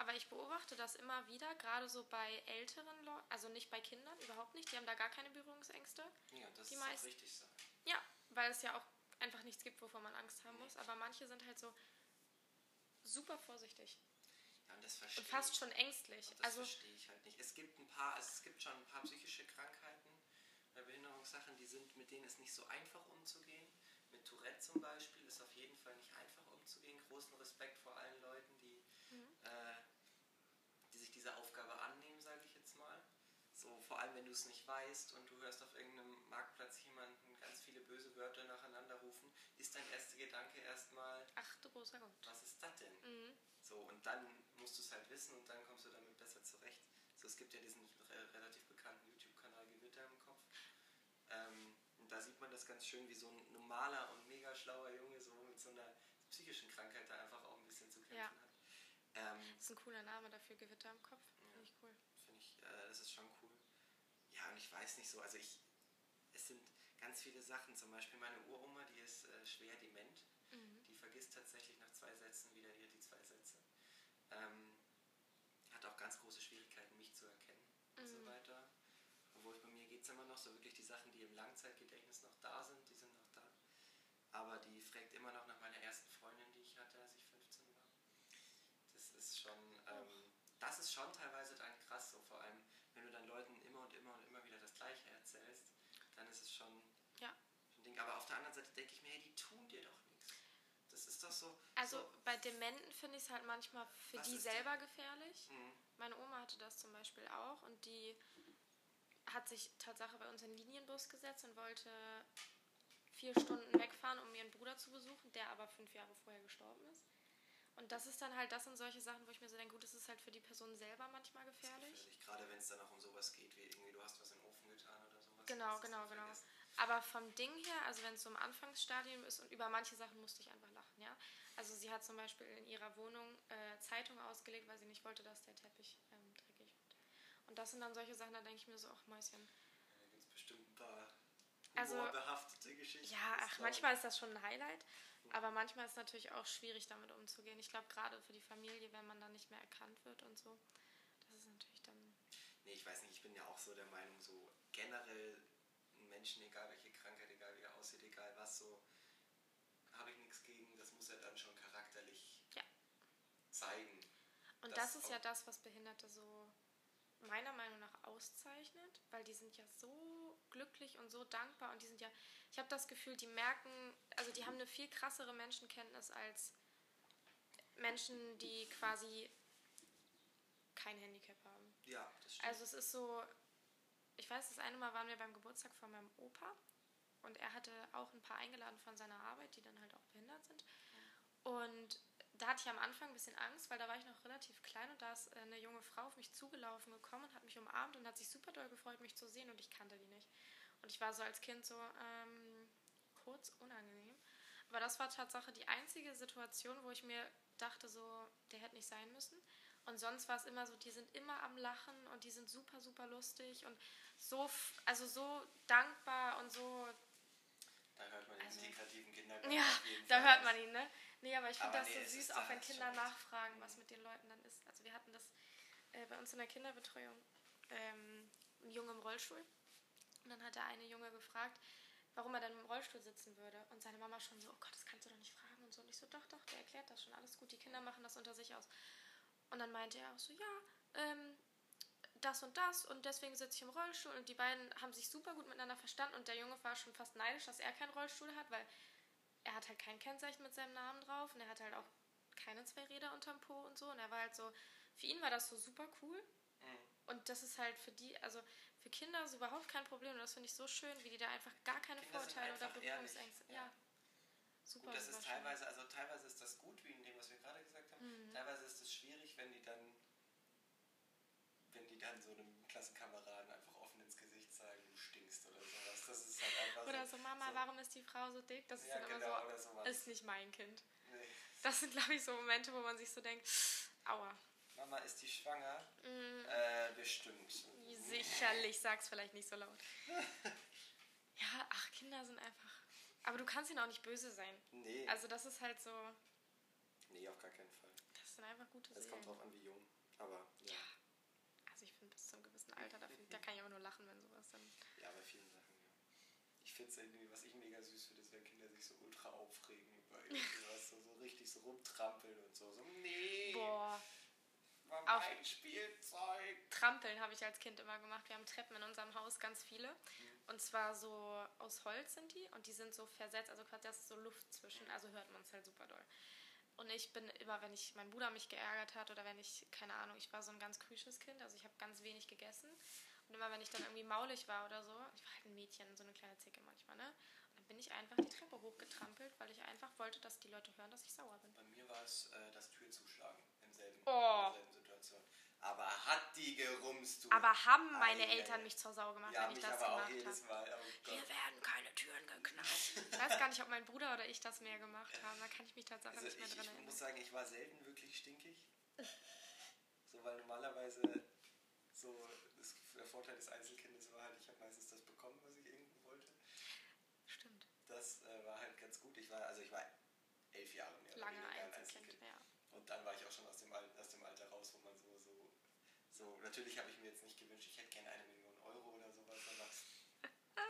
Aber ich beobachte das immer wieder, gerade so bei älteren Leuten, also nicht bei Kindern, überhaupt nicht. Die haben da gar keine Berührungsängste. Ja, das Die ist meisten- richtig so. Ja, weil es ja auch einfach nichts gibt, wovor man Angst haben muss. Aber manche sind halt so super vorsichtig Ja, und das verstehe und fast schon ängstlich. Und das Also verstehe ich halt nicht. Es gibt ein paar, es gibt schon ein paar psychische Krankheiten bei Behinderungssachen, die sind, mit denen ist nicht so einfach umzugehen. Mit Tourette zum Beispiel ist auf jeden Fall nicht einfach umzugehen. Großen Respekt vor allen Leuten, die, äh, die sich dieser Aufgabe annehmen, sage ich jetzt mal. So, vor allem wenn du es nicht weißt und du hörst auf irgendeinem Marktplatz jemanden ganz viele böse Wörter nacheinander rufen, ist dein erster Gedanke erstmal, ach du großer Gott. was ist das denn? Mhm. So, und dann musst du es halt wissen und dann kommst du damit besser zurecht. So, es gibt ja diesen re relativ bekannten YouTube-Kanal Gewitter im Kopf. Ähm, und da sieht man das ganz schön, wie so ein normaler und mega schlauer Junge so mit so einer psychischen Krankheit da einfach auch ein bisschen zu kämpfen Ja. hat. Ähm, Das ist ein cooler Name dafür, Gewitter im Kopf. Finde ich cool. Finde ich, äh, das ist schon und ich weiß nicht so, also ich, es sind ganz viele Sachen, zum Beispiel meine Uroma, die ist äh, schwer dement, Mhm. die vergisst tatsächlich nach zwei Sätzen wieder die, die zwei Sätze. Ähm, hat auch ganz große Schwierigkeiten, mich zu erkennen und so Mhm. weiter. Obwohl bei mir geht es immer noch so wirklich die Sachen, die im Langzeitgedächtnis noch da sind, die sind noch da. Aber die fragt immer noch nach meiner ersten Freundin, die ich hatte, als ich 15 war. Das ist schon, ähm, das ist schon teilweise dann krass, so vor allem, wenn du dann Leuten immer und immer und immer wieder das Gleiche erzählst, dann ist es schon Ja. ein Ding. Aber auf der anderen Seite denke ich mir, hey, die tun dir doch nichts. Das ist doch so. Also so, bei Dementen finde ich es halt manchmal für die selber gefährlich. Mhm. Meine Oma hatte das zum Beispiel auch und die hat sich Tatsache bei uns in den Linienbus gesetzt und wollte vier Stunden wegfahren, um ihren Bruder zu besuchen, der aber fünf Jahre vorher gestorben ist. Und das ist dann halt, das sind solche Sachen, wo ich mir so denke, gut, das ist halt für die Person selber manchmal gefährlich. gefährlich. Gerade wenn es dann auch um sowas geht, wie irgendwie du hast was in den Ofen getan oder sowas. Genau, genau, genau. vergessen. Aber vom Ding her, also wenn es so im Anfangsstadium ist und über manche Sachen musste ich einfach lachen, ja. Also sie hat zum Beispiel in ihrer Wohnung äh, Zeitung ausgelegt, weil sie nicht wollte, dass der Teppich ähm, dreckig wird. Und das sind dann solche Sachen, da denke ich mir so, ach Mäuschen. Da gibt es bestimmt ein paar Also- humorbehaftete Geschichten. Ja, ach, manchmal ist das schon ein Highlight, aber manchmal ist es natürlich auch schwierig, damit umzugehen. Ich glaube, gerade für die Familie, wenn man dann nicht mehr erkannt wird und so, das ist natürlich dann. Nee, ich weiß nicht, ich bin ja auch so der Meinung, so generell Menschen, egal welche Krankheit, egal wie er aussieht, egal was, so habe ich nichts gegen, das muss er dann schon charakterlich Ja. zeigen. Und Das ist ja das, was Behinderte so meiner Meinung nach auszeichnet, weil die sind ja so glücklich und so dankbar und die sind ja, ich habe das Gefühl, die merken, also die haben eine viel krassere Menschenkenntnis als Menschen, die quasi kein Handicap haben. Ja, das stimmt. Also es ist so, ich weiß, das eine Mal waren wir beim Geburtstag von meinem Opa und er hatte auch ein paar eingeladen von seiner Arbeit, die dann halt auch behindert sind. Und da hatte ich am Anfang ein bisschen Angst, weil da war ich noch relativ klein und da ist äh, eine junge Frau auf mich zugelaufen gekommen und hat mich umarmt und hat sich super doll gefreut, mich zu sehen und ich kannte die nicht. Und ich war so als Kind so ähm, kurz unangenehm. Aber das war Tatsache die einzige Situation, wo ich mir dachte, so, der hätte nicht sein müssen. Und sonst war es immer so, die sind immer am Lachen und die sind super, super lustig und so, also so dankbar und so. da hört man den also- integrativen Kindergarten Ja, da hört man ihn, ne? Nee, aber ich finde das nee, so süß, auch wenn Kinder nachfragen, was Mhm. mit den Leuten dann ist. Also wir hatten das äh, bei uns in der Kinderbetreuung, ähm, ein Junge im Rollstuhl. Und dann hat der eine Junge gefragt, warum er denn im Rollstuhl sitzen würde. Und seine Mama schon so, oh Gott, das kannst du doch nicht fragen und so. Und ich so, doch, doch, der erklärt das schon, alles gut. Die Kinder machen das unter sich aus. Und dann meinte er auch so, ja, ähm, das und das und deswegen sitze ich im Rollstuhl. Und die beiden haben sich super gut miteinander verstanden und der Junge war schon fast neidisch, dass er keinen Rollstuhl hat, weil er hat halt kein Kennzeichen mit seinem Namen drauf und er hat halt auch keine zwei Räder unterm Po und so. Und er war halt so, für ihn war das so super cool. Mhm. Und das ist halt für die, also für Kinder ist überhaupt kein Problem. Und das finde ich so schön, wie die da einfach gar keine Kinder Vorurteile oder Berührungsängste. ja. Ja. Super, Gut, das ist teilweise, also teilweise ist das gut, wie in dem, was wir gerade gesagt haben. Mhm. Teilweise ist es schwierig, wenn die dann, wenn die dann so einem Klassenkameraden einfach offen ins Gesicht sagen, du stinkst oder sowas. Das ist halt einfach Oder so. so, Mama, so- warum ist die Frau so dick? Das ist Ja, dann immer genau, so, ist nicht mein Kind. Nee. Das sind, glaube ich, so Momente, wo man sich so denkt, aua. Mama, ist die schwanger? Mm, Äh, bestimmt. sicherlich, sag's vielleicht nicht so laut. Ja, ach, Kinder sind einfach. Aber du kannst ihnen auch nicht böse sein. Nee, Also das ist halt so, nee, auf gar keinen Fall. das sind einfach gute Es kommt drauf an, wie jung. Aber ja, Also ich finde bis zu einem gewissen Alter, da, find, da kann ich aber nur lachen, wenn sowas dann. ja, bei vielen Sachen, ja. Ich finde es irgendwie, was ich mega süß finde, ist, wenn Kinder sich so ultra aufregen über irgendwas, so, so richtig so rumtrampeln und so. So, nee, Boah, war Auf- mein Spielzeug. Trampeln habe ich als Kind immer gemacht. Wir haben Treppen in unserem Haus, ganz viele. Mhm. Und zwar so aus Holz sind die und die sind so versetzt, also quasi da ist so Luft zwischen, also hört man es halt super doll. Und ich bin immer, wenn ich, mein Bruder mich geärgert hat oder wenn ich, keine Ahnung, ich war so ein ganz krüsches Kind, also ich habe ganz wenig gegessen. Und immer wenn ich dann irgendwie maulig war oder so, ich war halt ein Mädchen, so eine kleine Zicke manchmal, ne? Und dann bin ich einfach die Treppe hochgetrampelt, weil ich einfach wollte, dass die Leute hören, dass ich sauer bin. Bei mir war es äh, das Türzuschlagen im selben, Oh. in derselben Situation. Aber hat die gerumst, du. Aber haben meine Ei, ei, Eltern mich zur Sau gemacht, ja, wenn ich das aber auch gemacht habe. Oh Hier werden keine Türen geknallt. Ich weiß gar nicht, ob mein Bruder oder ich das mehr gemacht haben. Da kann ich mich tatsächlich Also nicht mehr ich, dran ich erinnern. muss sagen, ich war selten wirklich stinkig. So, weil normalerweise so das, der Vorteil des Einzelkindes war halt, ich habe meistens das bekommen, was ich irgendwie wollte. Stimmt. Das äh, war halt ganz gut. Ich war, also ich war elf Jahre mehr Lange weniger ein Einzelkind, ja. Und dann war ich auch schon aus dem, Al- aus dem Alter raus, wo man so, so, so, natürlich habe ich mir jetzt nicht gewünscht, ich hätte gerne eine Million Euro oder sowas, aber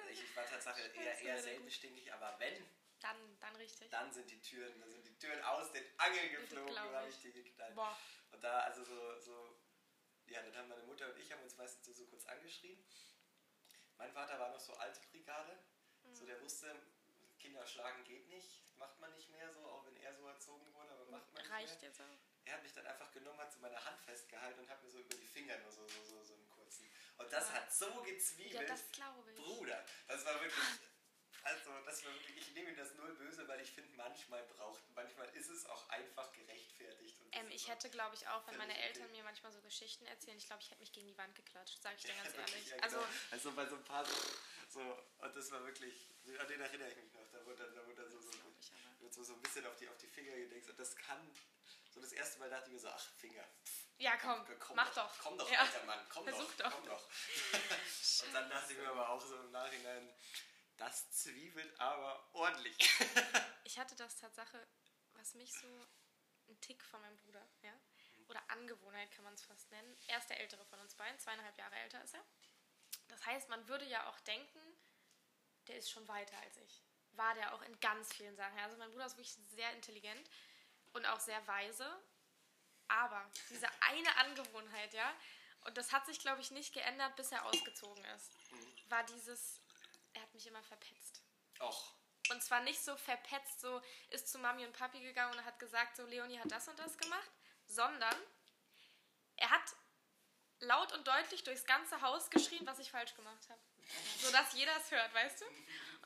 ich, ich war tatsächlich eher, eher selten stinkig, aber wenn, Dann, dann richtig. dann sind die Türen, dann sind die Türen aus den Angeln geflogen, habe ich. die geknallt. Boah. Und da, also so, so, ja, dann haben meine Mutter und ich haben uns meistens so, so kurz angeschrien. Mein Vater war noch so alte Brigade, so der wusste, Kinder schlagen geht nicht, macht man nicht mehr so, auch wenn er so erzogen wurde, aber macht man nicht Reicht mehr. jetzt auch. Er hat mich dann einfach genommen, hat so meine Hand festgehalten und hat mir so über die Finger nur so, so, so, so einen kurzen. Und das Ja. hat so Ja, gezwiebelt. das glaube ich. Bruder, das war wirklich. Also, das war wirklich, ich nehme das null böse, weil ich finde, manchmal braucht, manchmal ist es auch einfach gerechtfertigt. Ähm, ich hätte, glaube ich, auch, wenn meine Eltern okay. mir manchmal so Geschichten erzählen, ich glaube, ich hätte mich gegen die Wand geklatscht, sage ich dir Ja, ganz wirklich, ehrlich. ja, Also, genau. also bei so ein paar so, so, und das war wirklich, an den erinnere ich mich noch, da wurde da wurde so, so, so, so ein bisschen auf die, auf die Finger gedeckt und das kann, so das erste Mal dachte ich mir so, ach, Finger, ja, komm, komm mach doch, doch. komm doch, ja. alter Mann, komm Versuch doch, doch. komm doch. und dann dachte ich mir aber auch so im Nachhinein, das zwiebelt aber ordentlich. Ich hatte das Tatsache, was mich so ein Tick von meinem Bruder, ja, oder Angewohnheit kann man es fast nennen. Er ist der ältere von uns beiden, zweieinhalb Jahre älter ist er. Das heißt, man würde ja auch denken, der ist schon weiter als ich. War der auch in ganz vielen Sachen. Also mein Bruder ist wirklich sehr intelligent und auch sehr weise. Aber diese eine Angewohnheit, ja, und das hat sich, glaube ich, nicht geändert, bis er ausgezogen ist, war dieses, er hat mich immer verpetzt. Och, Und zwar nicht so verpetzt, so ist zu Mami und Papi gegangen und hat gesagt, so Leonie hat das und das gemacht, sondern er hat laut und deutlich durchs ganze Haus geschrien, was ich falsch gemacht habe. So dass jeder es hört, weißt du?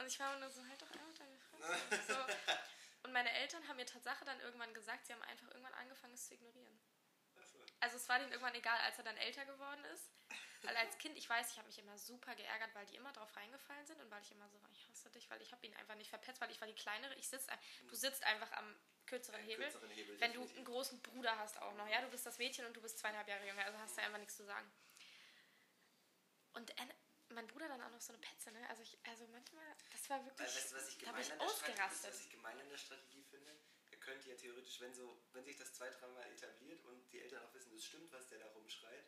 Und ich war immer nur so, halt doch einfach deine Fresse. So. Und meine Eltern haben mir Tatsache dann irgendwann gesagt, sie haben einfach irgendwann angefangen, es zu ignorieren. also, es war denen irgendwann egal, als er dann älter geworden ist. Weil als Kind, ich weiß, ich habe mich immer super geärgert, weil die immer drauf reingefallen sind und weil ich immer so war, ich hasse dich, weil ich habe ihn einfach nicht verpetzt, weil ich war die kleinere. Ich sitz, du sitzt einfach am kürzeren Hebel. kürzeren Hebel, wenn du definitiv. einen großen Bruder hast auch noch, ja, du bist das Mädchen und du bist zweieinhalb Jahre jünger, also hast du einfach nichts zu sagen. Und mein Bruder dann auch noch so eine Petze, ne? Also ich, also manchmal, das war wirklich, Weißt du, was ich gemein ich an der Strategie, ausgerastet. was ich gemein an der Strategie finde? Er könnte ja theoretisch, wenn, so, wenn sich das zwei, dreimal etabliert und die Eltern auch wissen, das stimmt, was der da rumschreit.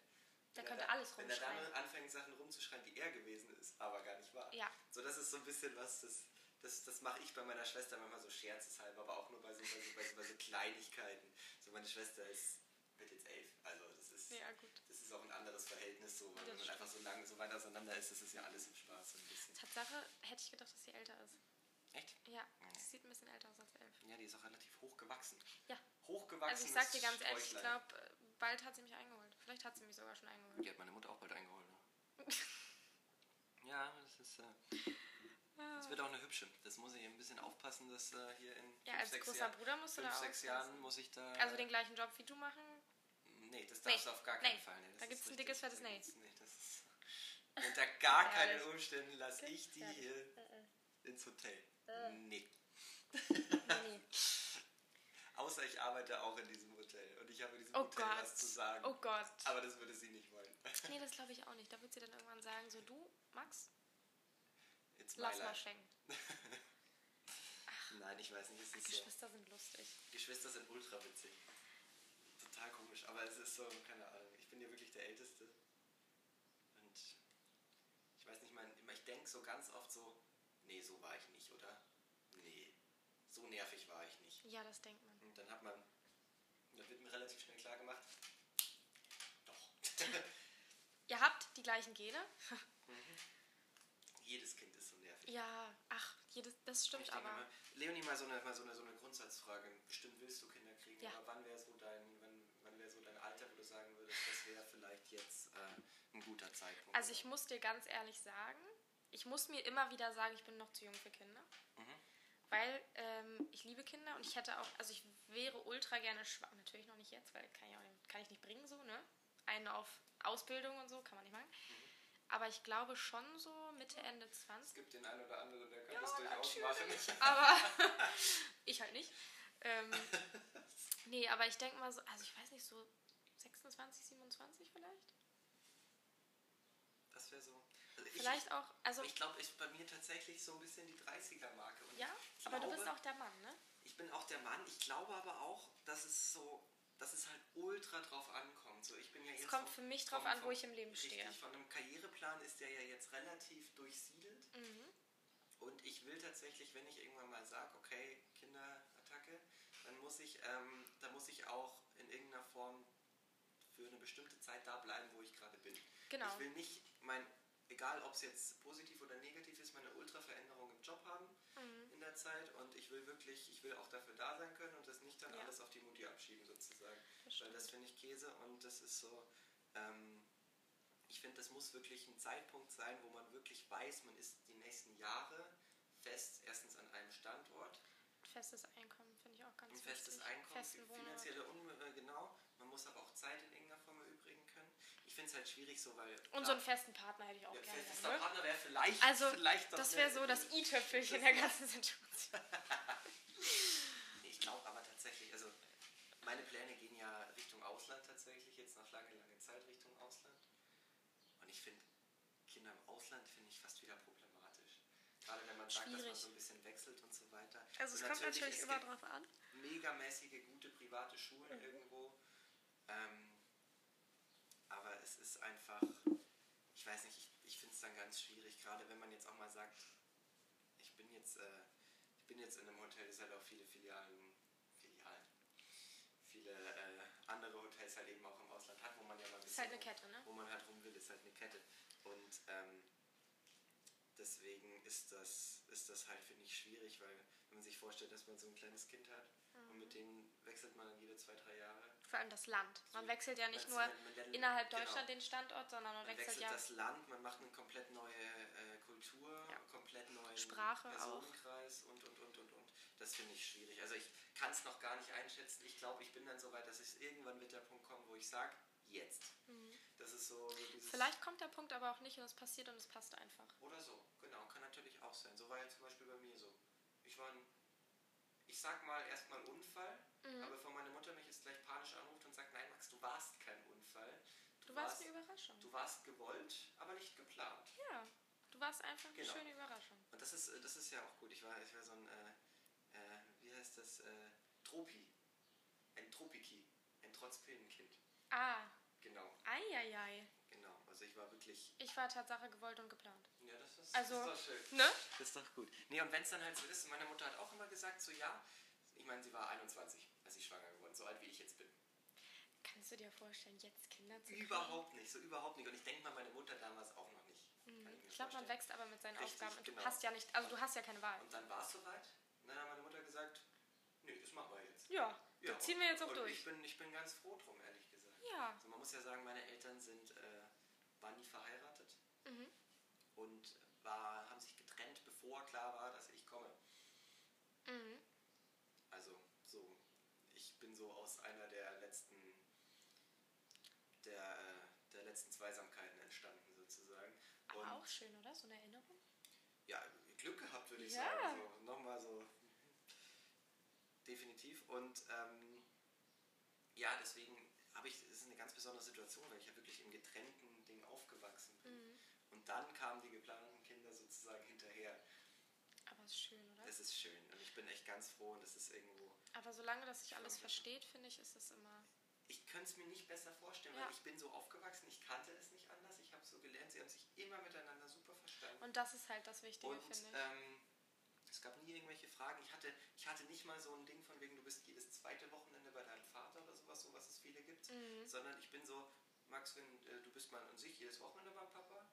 Der wenn könnte er da, alles Wenn er rumschreien. dann anfängt, Sachen rumzuschreien, die er gewesen ist, aber gar nicht wahr. Ja. So, das ist so ein bisschen was, das, das, das mache ich bei meiner Schwester manchmal so scherzeshalber, aber auch nur bei so, bei so, bei so, bei so Kleinigkeiten. So, meine Schwester ist, wird jetzt elf, also das ist, Ja, gut. Ist auch ein anderes Verhältnis, so, weil Das wenn man einfach so lange, so weit auseinander ist, das ist ja alles im Spaß so ein bisschen. Tatsache hätte ich gedacht, dass sie älter ist. Echt? Ja, sie sieht ein bisschen älter aus als elf. Ja, die ist auch relativ hoch gewachsen. Ja. Hochgewachsen. Also ich sag dir ganz ehrlich, ich glaube, bald hat sie mich eingeholt. Vielleicht hat sie mich sogar schon eingeholt. Die hat meine Mutter auch bald eingeholt. Ne? Ja, das ist. Äh, das wird auch eine hübsche. Das muss ich ein bisschen aufpassen, dass äh, hier in Ja, fünf, als großer Jahren, Bruder musst du fünf, da sechs aufpassen. Jahren muss ich da. Also den gleichen Job wie du machen? Nee, das darfst du Nee, auf gar keinen nee. Fall. Nee, Da ist gibt's ein dickes, fettes Da Nee. das ist. Unter gar keinen. Umständen lasse ich die hier ins Hotel. Äh. Nee. Nee. Außer ich arbeite auch in diesem Hotel und ich habe in diesem Oh Hotel Gott. was zu sagen. Oh Gott. Aber das würde sie nicht wollen. Nee, das glaube ich auch nicht. Da wird sie dann irgendwann sagen, so du, Max, It's lass mal schenken. Nein, ich weiß nicht, es ist so. Geschwister sind lustig. Geschwister sind ultra witzig. Komisch, aber es ist so, keine Ahnung, ich bin ja wirklich der Älteste. Und ich weiß nicht, mein, ich denke so ganz oft so, nee, so war ich nicht, oder? Nee, so nervig war ich nicht. Ja, das denkt man. Und dann hat man, dann wird mir relativ schnell klar gemacht, doch. Ihr habt die gleichen Gene? Jedes Kind ist so nervig. Ja, ach, jedes, das stimmt aber. immer, Leonie, mal so eine, mal so eine, so eine Grundsatzfrage. Bestimmt willst du Kinder kriegen, Ja. aber wann wäre so dein, wann, wann wäre so dein Alter, wo du sagen würdest, das wäre vielleicht jetzt äh, ein guter Zeitpunkt? Also ich muss dir ganz ehrlich sagen, ich muss mir immer wieder sagen, ich bin noch zu jung für Kinder. Mhm. Weil ähm, ich liebe Kinder und ich hätte auch, also ich wäre ultra gerne schwanger. Natürlich noch nicht jetzt, weil kann ich, nicht, kann ich nicht bringen so, ne? Einen auf Ausbildung und so, kann man nicht machen. Aber ich glaube schon so Mitte, Ende Es 20. gibt den einen oder anderen, der kann Ja, das durchaus machen. Aber ich halt nicht. Ähm, nee, aber ich denke mal so, also ich weiß nicht, so 26, 27 vielleicht? Das wäre so. Also ich, Vielleicht auch, also Ich glaube, ich bei mir tatsächlich so ein bisschen die 30er-Marke. Und ja, ich aber du bist auch der Mann, ne? Ich bin auch der Mann. Ich glaube aber auch, dass es so, dass es halt ultra drauf ankommt. So, ich bin ja Es jetzt kommt vom- für mich drauf vom- an, wo ich im Leben richtig, stehe. Von einem Karriereplan ist der ja jetzt relativ durchsiedelt. Mhm. Und ich will tatsächlich, wenn ich irgendwann mal sage, okay, Kinderattacke, dann muss ich, ähm, da muss ich auch in irgendeiner Form für eine bestimmte Zeit da bleiben, wo ich gerade bin. Genau. Ich will nicht mein, egal ob es jetzt positiv oder negativ ist, meine Ultra-Veränderung im Job haben Mhm. in der Zeit und ich will wirklich, ich will auch dafür da sein können und das nicht dann Ja. alles auf die Mutti abschieben sozusagen. Das Weil das finde ich Käse und das ist so, ähm, ich finde, das muss wirklich ein Zeitpunkt sein, wo man wirklich weiß, man ist die nächsten Jahre fest, erstens an einem Standort, Festes Einkommen finde ich auch ganz ein festes wichtig. Einkommen, Festen Wohnort. finanzielle Un äh, genau, man muss aber auch Zeit in irgendeiner Form erübrigen können. Ich finde es halt schwierig so, weil... Und so einen festen Partner hätte ich auch ja, gerne. fester Ne? Partner wäre vielleicht, Also, vielleicht doch das wäre so das i-Töpfelchen der ganzen Situation. Ich glaube aber tatsächlich, also meine Pläne gehen ja Richtung Ausland tatsächlich, jetzt nach lange, lange Zeit Richtung Ausland. Und ich finde, Kinder im Ausland finde ich fast wieder problematisch. Gerade wenn man sagt, dass man so ein bisschen wechselt und so weiter. Also es Und kommt natürlich es immer gibt drauf an. Megamäßige, gute private Schulen Mhm. irgendwo. Ähm, aber es ist einfach, ich weiß nicht, ich, ich finde es dann ganz schwierig, gerade wenn man jetzt auch mal sagt, ich bin jetzt, äh, ich bin jetzt in einem Hotel, das halt auch viele Filialen, Filialen, viele äh, andere Hotels halt eben auch im Ausland hat, wo man ja mal ein Ist bisschen halt eine Kette, ne? wo man halt rum will, ist halt eine Kette. Und ähm, deswegen ist das, ist das halt, finde ich, schwierig, weil wenn man sich vorstellt, dass man so ein kleines Kind hat Mhm. und mit denen wechselt man dann jede zwei, drei Jahre. Vor allem das Land. Man wechselt ja nicht nur lernt- innerhalb genau. Deutschland den Standort, sondern man, Man wechselt, wechselt ja. das Land, man macht eine komplett neue äh, Kultur, Ja. komplett neuen Sprache auch. Personenkreis und, und, und, und, und. Das finde ich schwierig. Also ich kann es noch gar nicht einschätzen. Ich glaube, ich bin dann so weit, dass ich irgendwann wird der Punkt kommen, wo ich sage, jetzt. Das ist so, so dieses... Mhm. Vielleicht kommt der Punkt aber auch nicht und es passiert und es passt einfach. Oder so, genau, kann natürlich auch sein. So war ja zum Beispiel bei mir so. Ich war ein, ich sag mal erstmal Unfall, Mhm. aber bevor meine Mutter mich jetzt gleich panisch anruft und sagt, nein Max, du warst kein Unfall. Du warst eine Überraschung. Du warst gewollt, aber nicht geplant. Ja, du warst einfach eine Genau. schöne Überraschung. Und das ist, äh, das ist ja auch gut. Ich war, ich war so ein, äh, äh, wie heißt das, äh, Tropi. Ein Tropiki. Ein Trotzpillenkind. Ah, Genau, eieiei. Also ich war wirklich, Ich war Tatsache gewollt und geplant. ja, das ist, Also, das ist doch schön. Ne? Das ist doch gut. Nee, und wenn es dann halt so ist, meine Mutter hat auch immer gesagt, so ja, ich meine, sie war 21, als ich schwanger geworden, so alt wie ich jetzt bin. Kannst du dir vorstellen, jetzt Kinder zu kriegen? Überhaupt nicht, so überhaupt nicht. Und ich denke mal, meine Mutter damals auch noch nicht. Ich, Mhm. Ich glaube, man wächst aber mit seinen Richtig, Aufgaben und du genau. hast ja nicht, also du hast ja keine Wahl. Und dann war es soweit. Und dann hat meine Mutter gesagt, nee, das machen wir jetzt. Ja, Ja, das ziehen wir jetzt auch und durch. Ich bin, ich bin ganz froh drum, ehrlich gesagt. Ja. Also man muss ja sagen, meine Eltern sind, äh, waren nie verheiratet. Mhm. und war, haben sich getrennt, bevor klar war, dass ich komme. Mhm. Also so, ich bin so aus einer der letzten der, der letzten Zweisamkeiten entstanden sozusagen. Aber Und auch schön, oder? So eine Erinnerung. ja, Glück gehabt, würde ich Ja. sagen. So, Nochmal so. Definitiv. Und ähm, ja, deswegen habe ich, es ist eine ganz besondere Situation, weil ich ja wirklich im getrennten. Mhm. Und dann kamen die geplanten Kinder sozusagen hinterher. Aber ist schön, oder? Das ist schön. Und ich bin echt ganz froh und das ist irgendwo. Aber solange das sich alles versteht, finde ich, ist es immer. Ich könnte es mir nicht besser vorstellen, Ja. weil ich bin so aufgewachsen, ich kannte es nicht anders. Ich habe so gelernt, sie haben sich immer miteinander super verstanden. Und das ist halt das Wichtige, Und finde ich. ähm, es gab nie irgendwelche Fragen. Ich hatte, ich hatte nicht mal so ein Ding von wegen, du bist jedes zweite Wochenende bei deinem Vater oder sowas, so was es viele gibt. Mhm. Sondern ich bin so, Max, wenn äh, du bist mal an sich jedes Wochenende beim Papa,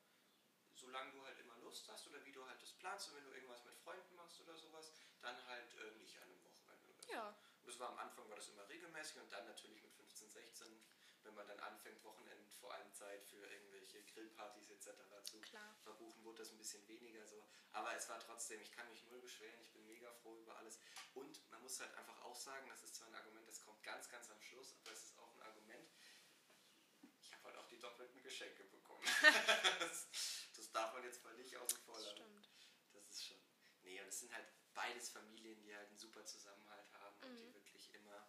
solange du halt immer Lust hast oder wie du halt das planst und wenn du irgendwas mit Freunden machst oder sowas, dann halt äh, nicht an einem Wochenende oder so. Ja. Und das war am Anfang war das immer regelmäßig und dann natürlich mit 15, 16, wenn man dann anfängt, Wochenend vor allem Zeit für irgendwelche Grillpartys etc. zu Klar. verbuchen, wurde das ein bisschen weniger so. Aber es war trotzdem, ich kann mich null beschweren, ich bin mega froh über alles. Und man muss halt einfach auch sagen, das ist zwar ein Argument, das kommt ganz, ganz am Schluss, aber es ist auch ein Argument, ich habe halt auch die doppelten Geschenke bekommen. das, das darf man jetzt mal nicht außen vor Das lassen. stimmt. Das ist schon. Nee, und es sind halt beides Familien, die halt einen super Zusammenhalt haben und Mhm. die wirklich immer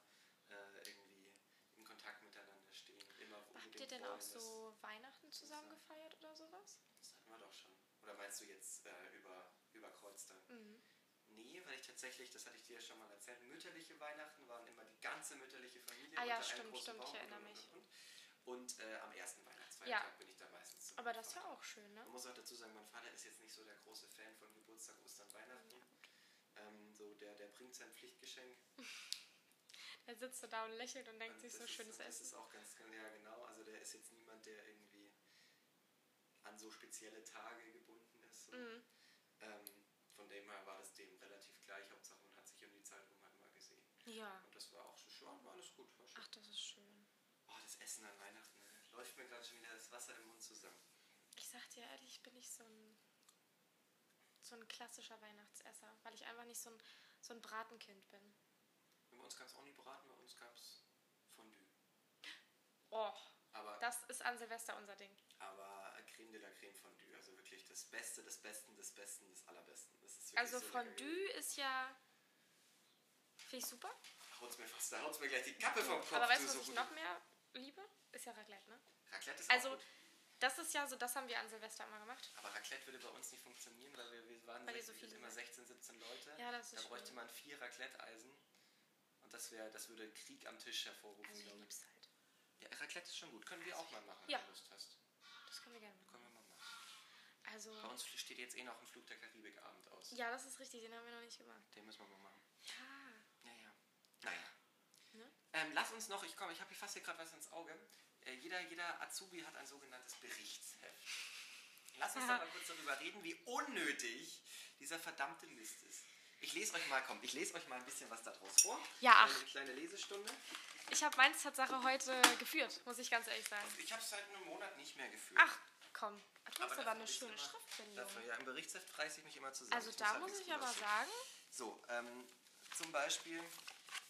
äh, irgendwie in Kontakt miteinander stehen. und Immer Habt ihr denn wollen, auch so Weihnachten zusammen gefeiert oder sowas? Das hatten wir doch schon. Oder meinst du jetzt äh, über, über Kreuztag? Mhm. Nee, weil ich tatsächlich, das hatte ich dir ja schon mal erzählt, mütterliche Weihnachten waren immer die ganze mütterliche Familie. Ah ja, unter einem stimmt, großen stimmt, ich Baum erinnere und, mich. Und, und, und äh, am ersten Weihnachtsfeiertag Ja. bin ich da meistens zu Aber das ist ja auch schön, ne? Man muss auch dazu sagen, mein Vater ist jetzt nicht so der große Fan von Geburtstag, Ostern, Weihnachten. Ähm, so der, der bringt sein Pflichtgeschenk. Er sitzt so da und lächelt und denkt Und sich das so ist, schönes Das Essen. ist auch ganz, ganz, ja genau. Also der ist jetzt niemand, der irgendwie an so spezielle Tage gebunden ist. So. Mhm. Ähm, von dem her war das dem relativ gleich. Hauptsache man hat sich um die Zeit rum halt mal gesehen. Ja. Und das war auch so schon, war alles gut. War schön. Ach, das ist schön. Das Essen an Weihnachten, ne? läuft mir gerade schon wieder das Wasser im Mund zusammen. Ich sag dir ehrlich, ich bin nicht so ein, so ein klassischer Weihnachtsesser, weil ich einfach nicht so ein, so ein Bratenkind bin. Bei uns gab es auch nie Braten, bei uns gab es Fondue. Oh, Aber, das ist an Silvester unser Ding. aber Creme de la Creme Fondue, also wirklich das Beste des Besten, des Besten, des Allerbesten. Also so Fondue ist ja. Finde ich super. Haut's mir fast, da haut's mir gleich die Kappe vom Kopf. Aber weißt du, was so ich noch mehr liebe? Ist ja Raclette, ne? Raclette ist Also, auch gut. das ist ja so, das haben wir an Silvester immer gemacht. Aber Raclette würde bei uns nicht funktionieren, weil wir, wir waren Weil ihr sech- so viele immer seid. 16, 17 Leute. Ja, das ist da bräuchte schwierig. man vier Raclette-Eisen. Und das, wär, das würde Krieg am Tisch hervorrufen, Also ich glaube ich. lieb's halt. Ja, Raclette ist schon gut. Können wir auch mal machen, Ja. wenn du Lust hast. Das können wir gerne machen. Können wir mal machen. Also, Bei uns steht jetzt eh noch ein Flug der Karibik-Abend aus. ja, das ist richtig, den haben wir noch nicht gemacht. Den müssen wir mal machen. Ja. Ähm, lass uns noch, ich komme, ich habe hier fast hier gerade was ins Auge. Äh, jeder, jeder Azubi hat ein sogenanntes Berichtsheft. Lass uns Ja. doch mal kurz darüber reden, wie unnötig dieser verdammte Mist ist. Ich lese euch mal, komm, ich lese euch mal ein bisschen was daraus vor. Ja, ach. Eine kleine Lesestunde. Ich habe meins Tatsache heute geführt, muss ich ganz ehrlich sagen. Ich habe es seit einem Monat nicht mehr geführt. Ach, komm. Du hast aber eine schöne Schriftbildung. Dafür, ja, im Berichtsheft reiße ich mich immer zusammen. Also Ich da halt muss ich aber sagen, So, ähm, zum Beispiel.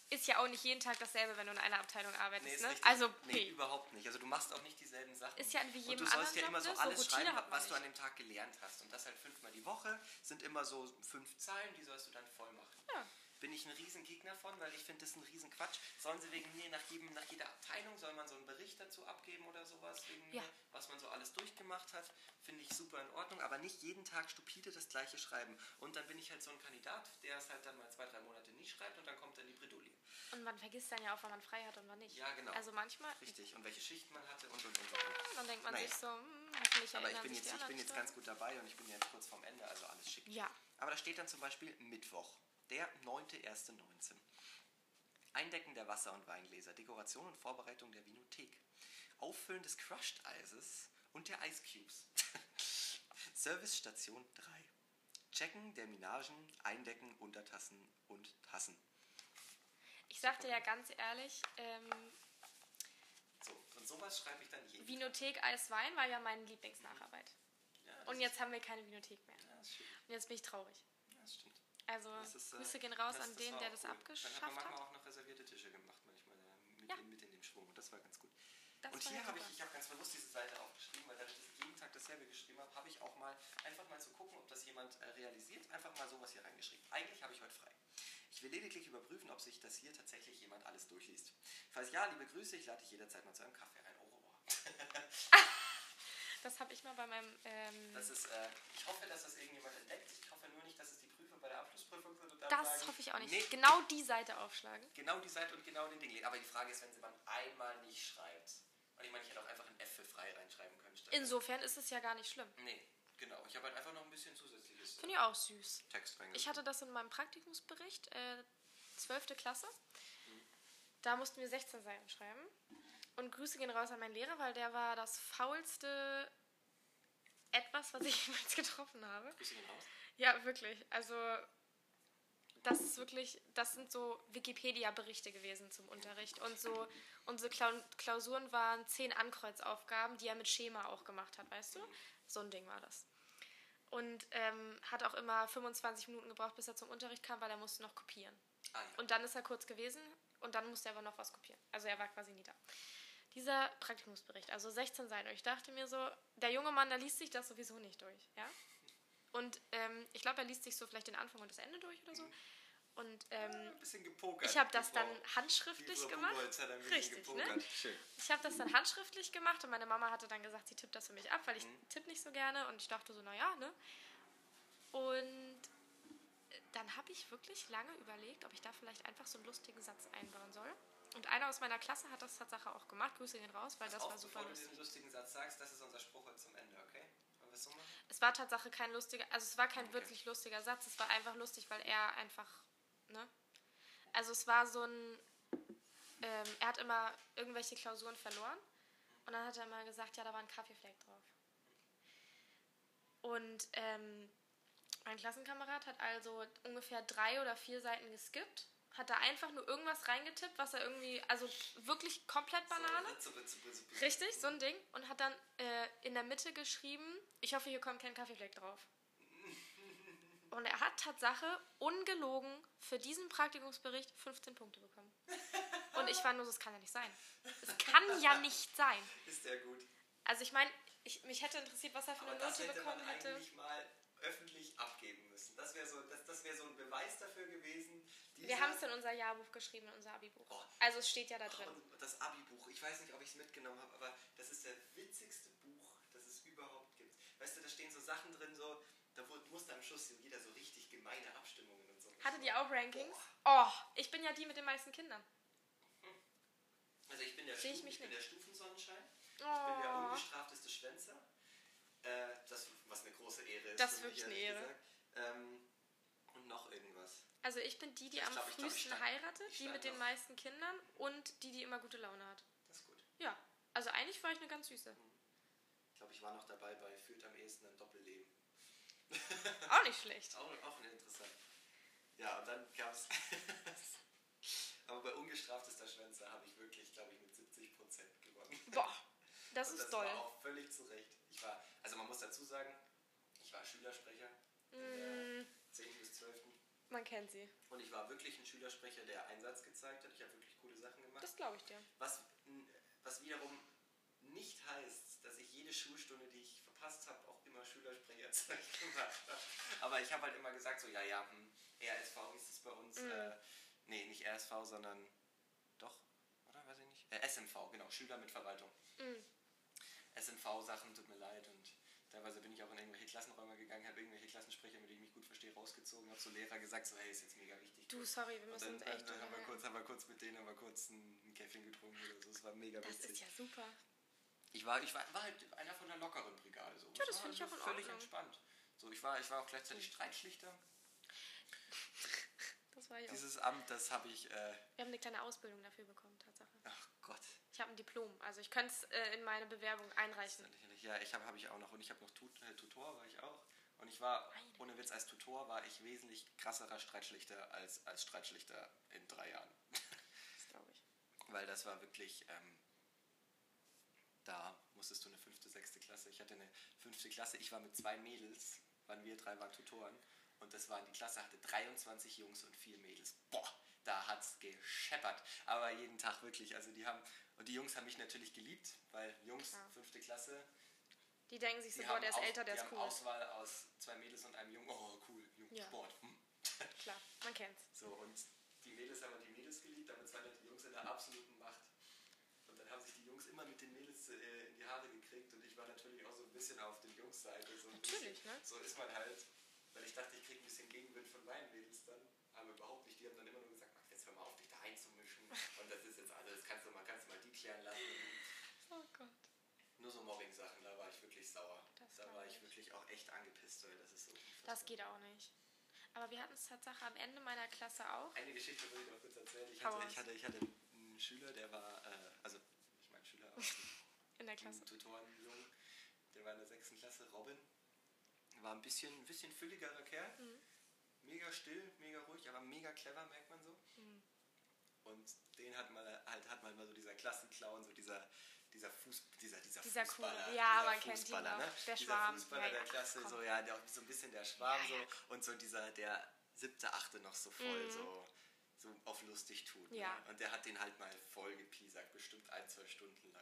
Ist ja auch nicht jeden Tag dasselbe, wenn du in einer Abteilung arbeitest, ist ne? Also, nee, P. überhaupt nicht. Also du machst auch nicht dieselben Sachen. Ist ja wie Und jedem du sollst ja anderen immer so? So alles Routine schreiben, was du an nicht. dem Tag gelernt hast. Und das halt fünfmal die Woche sind immer so fünf Zeilen, die sollst du dann voll machen. Ja. Bin ich ein riesen Gegner von, weil ich finde, das ist ein riesen Quatsch. Sollen sie wegen mir nach, jedem, nach jeder Abteilung, soll man so einen Bericht dazu abgeben oder sowas, wegen Ja. mir, was man so alles durchgemacht hat, finde ich super in Ordnung, aber nicht jeden Tag stupide das gleiche schreiben. Und dann bin ich halt so ein Kandidat, der es halt dann mal zwei, drei Monate nicht schreibt und dann kommt dann die Bredouille. Und man vergisst dann ja auch, wann man frei hat und wann nicht. Ja, genau. Also manchmal, Richtig. Und welche Schichten man hatte und und und. und, und. dann denkt man Naja. sich so, hm, hoffentlich Aber ich bin jetzt, ich bin jetzt ganz gut dabei und ich bin jetzt kurz vorm Ende, also alles schick. Ja. Aber da steht dann zum Beispiel Mittwoch, der 9.1.19. Eindecken der Wasser- und Weingläser, Dekoration und Vorbereitung der Vinothek, Auffüllen des Crushed Eises und der Ice Cubes. Service Station 3. Checken der Minagen, Eindecken, Untertassen und Tassen. Ich sag dir ja ganz ehrlich, ähm, So, und sowas schreibe ich dann jeden. Vinothek Eis Wein war ja meine Lieblingsnacharbeit. Ja, Und jetzt haben wir keine Videothek mehr. Ja. Und jetzt bin ich traurig. Ja, das stimmt. Also Das ist, äh, Grüße gehen raus das- an den, der das cool. abgeschafft Dann hat man hat. manchmal auch noch reservierte Tische gemacht, manchmal äh, mit, Ja. in, mit in dem Schwung. Das war ganz gut. Das und hier habe ich, ich habe ganz bewusst diese Seite aufgeschrieben, weil dadurch, dass ich jeden Tag dasselbe geschrieben habe, habe ich auch mal einfach mal zu gucken, ob das jemand äh, realisiert, einfach mal sowas hier reingeschrieben. Eigentlich habe ich heute frei. Ich will lediglich überprüfen, ob sich das hier tatsächlich jemand alles durchliest. Falls ja, liebe Grüße, ich lade dich jederzeit mal zu einem Kaffee ein. Oh, oh, oh. Das habe ich mal bei meinem. Ähm, Das ist, äh, ich hoffe, dass das irgendjemand entdeckt. Ich hoffe nur nicht, dass es die Prüfer bei der Abschlussprüfung sind und dann das sagen, hoffe ich auch nicht. Nee, Genau die Seite aufschlagen. genau die Seite und genau den Ding legen. Aber die Frage ist, wenn sie man einmal nicht schreibt. Und ich meine, ich hätte auch einfach ein F für frei reinschreiben können. statt- Insofern ist es ja gar nicht schlimm. Nee, genau. Ich habe halt einfach noch ein bisschen zusätzliches Finde ich auch süß. Text Ich hatte das in meinem Praktikumsbericht, äh, 12. Klasse. Da mussten wir 16 Seiten schreiben. Und Grüße gehen raus an meinen Lehrer, weil der war das faulste etwas, was ich jemals getroffen habe. Grüße gehen raus. Ja, wirklich. Also, das ist wirklich, das sind so Wikipedia-Berichte gewesen zum Unterricht. Und so, unsere Klau- Klausuren waren zehn Ankreuzaufgaben, die er mit Schema auch gemacht hat, weißt du? So ein Ding war das. Und ähm, hat auch immer 25 Minuten gebraucht, bis er zum Unterricht kam, weil er musste noch kopieren. Ah ja. Und dann ist er kurz gewesen und dann musste er aber noch was kopieren. Also er war quasi nie da. Dieser Praktikumsbericht, also 16 Seiten. Und ich dachte mir so, der junge Mann, der liest sich das sowieso nicht durch, ja? Und ähm, ich glaube, er liest sich so vielleicht den Anfang und das Ende durch oder so. Und ähm, gepokert. ich habe das dann handschriftlich gemacht. Richtig, ne? Ich habe das dann handschriftlich gemacht und meine Mama hatte dann gesagt, sie tippt das für mich ab, weil ich tippe nicht so gerne. Und ich dachte so, naja, ne? Und dann habe ich wirklich lange überlegt, ob ich da vielleicht einfach so einen lustigen Satz einbauen soll. Und einer aus meiner Klasse hat das Tatsache auch gemacht. Grüße gehen raus, weil das auf, war super bevor du lustig. diesen lustigen Satz sagst, das ist unser Spruch heute zum Ende, okay? Es war Tatsache kein lustiger, also es war kein Okay. wirklich lustiger Satz. Es war einfach lustig, weil er einfach? Also es war so ein, ähm, er hat immer irgendwelche Klausuren verloren und dann hat er immer gesagt, ja, da war ein Kaffeefleck drauf. Und ähm, mein Klassenkamerad hat also ungefähr drei oder vier Seiten geskippt, hat da einfach nur irgendwas reingetippt, was er irgendwie, also wirklich komplett Banane. So, Ritze, Ritze, Ritze, Ritze. Richtig, so ein Ding. Und hat dann äh, in der Mitte geschrieben, ich hoffe, hier kommt kein Kaffeefleck drauf. Und er hat Tatsache ungelogen für diesen Praktikumsbericht 15 Punkte bekommen. Und ich war nur so, es kann ja nicht sein. Es kann ja nicht sein. Ist der gut. Also ich meine, ich, mich hätte interessiert, was er für eine das Note hätte man bekommen hätte. eigentlich mal öffentlich abgeben müssen. Das wäre so, das, das wär so ein Beweis dafür gewesen. Wir haben es in unser Jahrbuch geschrieben, in unser Abi-Buch. Oh. Also es steht ja da drin. und das Abi-Buch, ich weiß nicht, ob ich es mitgenommen habe, aber das ist der witzigste Buch, das es überhaupt gibt. Weißt du, da stehen so Sachen drin, so, da wurde, musste am Schluss jeder so richtig gemeine Abstimmungen und so. Hattet ihr auch Rankings? Oh, ich bin ja die mit den meisten Kindern. Also ich bin der, Sehe ich ich bin der Stufensonnenschein, ich bin der Oh. ungestrafteste Schwänzer, äh, das, was eine große Ehre ist. Das ist wirklich eine Ehre. Ähm, und noch irgendwas. Also ich bin die, die Ich am glaub, glaub, frühesten stand- heiratet, die mit den noch. meisten Kindern und die, die immer gute Laune hat. Das ist gut. Ja, also eigentlich war ich eine ganz süße. Ich glaube, ich war noch dabei bei Führt am ehesten ein Doppelleben. Auch nicht schlecht. Auch, auch interessant. Ja, und dann gab es. Aber bei ungestraftester Schwänzer habe ich wirklich, glaube ich, mit 70 Prozent gewonnen. Boah, das und ist das doll. war auch völlig zu Recht. Ich war, also man muss dazu sagen, ich war Schülersprecher Mm. der 10. bis 12. Man kennt sie. Und ich war wirklich ein Schülersprecher, der Einsatz gezeigt hat. Ich habe wirklich coole Sachen gemacht. Das glaube ich dir. Was, was wiederum nicht heißt, dass ich jede Schulstunde, die ich verpasst habe, auch immer Schülersprecherzeug gemacht habe. Aber ich habe halt immer gesagt, so, ja, ja, hm, RSV hieß es bei uns. Mhm. Äh, nee, nicht RSV, sondern doch, oder? Weiß ich nicht. Äh, SMV, genau, Schüler mit Verwaltung. Mhm. SMV-Sachen, tut mir leid. Und teilweise bin ich auch in irgendwelche Klassenräume gegangen, habe irgendwelche Klassensprecher, mit denen ich mich gut verstehe, rausgezogen, habe zu Lehrer gesagt, so, hey, ist jetzt mega wichtig. Du, sorry, wir Und müssen uns dann, echt dann haben, wir kurz, haben wir kurz mit denen haben wir kurz ein, ein Käffchen getrunken oder so. Es war mega Das witzig. ist ja super. Ich war, ich war, war halt einer von der lockeren Brigade. So. Ja, das finde ich auch in Völlig Ordnung. entspannt. So, ich, war, ich war auch gleichzeitig Streitschlichter. Das war ich auch. Dieses Amt, das habe ich. Äh, Wir haben eine kleine Ausbildung dafür bekommen, Tatsache. ach Gott. Ich habe ein Diplom, also ich könnte es äh, in meine Bewerbung einreichen. Ja, ich habe hab ich auch noch. Und ich habe noch Tut, äh, Tutor, war ich auch. Und ich war, Meine ohne Witz, als Tutor war ich wesentlich krasserer Streitschlichter als als Streitschlichter in drei Jahren. Das glaube ich. Weil das war wirklich, ähm, da musstest du eine fünfte, sechste Klasse. Ich hatte eine fünfte Klasse, ich war mit zwei Mädels, waren wir drei waren Tutoren. Und das waren, die Klasse hatte 23 Jungs und vier Mädels. Boah, da hat's gescheppert. Aber jeden Tag wirklich. Also die haben, und die Jungs haben mich natürlich geliebt, weil Jungs, Klar. fünfte Klasse, Die denken sich so, die boah, haben der ist älter, der die ist haben cool. Auswahl aus zwei Mädels und einem Jungen. Oh, cool, Jung, Ja. Hm. Klar, man kennt's. So, und die Mädels haben die Mädels geliebt, damit waren die Jungs in der absoluten Macht. Und dann haben sich die Jungs äh, in die Haare gekriegt und ich war natürlich auch so ein bisschen auf den Jungs-Seite. So Natürlich, bisschen, ne? So ist man halt. Weil ich dachte, ich kriege ein bisschen Gegenwind von meinen Mädels dann. Aber überhaupt nicht. Die haben dann immer nur gesagt, Max, jetzt hör mal auf, dich da einzumischen. Und das ist jetzt alles, kannst du mal, kannst du mal die klären lassen. Oh Gott. Nur so Mobbing-Sachen, da war ich wirklich sauer. Das da war ich ich. wirklich auch echt angepisst, weil das ist so. Das geht auch nicht. Aber wir hatten es Tatsache am Ende meiner Klasse auch. Eine Geschichte will ich noch kurz erzählen. Ich hatte, ich hatte, ich hatte einen Schüler, der war, äh, also ich meine Schüler, aber In der Klasse. Tutorenjungen, der war in der sechsten Klasse, Robin. War ein bisschen, ein bisschen fülligerer Kerl. Mhm. Mega still, mega ruhig, aber mega clever, merkt man so. Mhm. Und den hat mal halt hat man mal so dieser Klassenclown, so dieser dieser Fuß, dieser dieser, Dieser Fußballer, coole, ja, dieser man kennt ihn Fußballer, ne? Der dieser Schwarm. Fußballer Ja, der Klasse, so ja, der auch so ein bisschen der Schwarm Ja, so und so dieser der siebte, achte noch so voll Mhm. so so auf lustig tut. Ja. Ne? Und der hat den halt mal voll gepiesackt, bestimmt ein, zwei Stunden.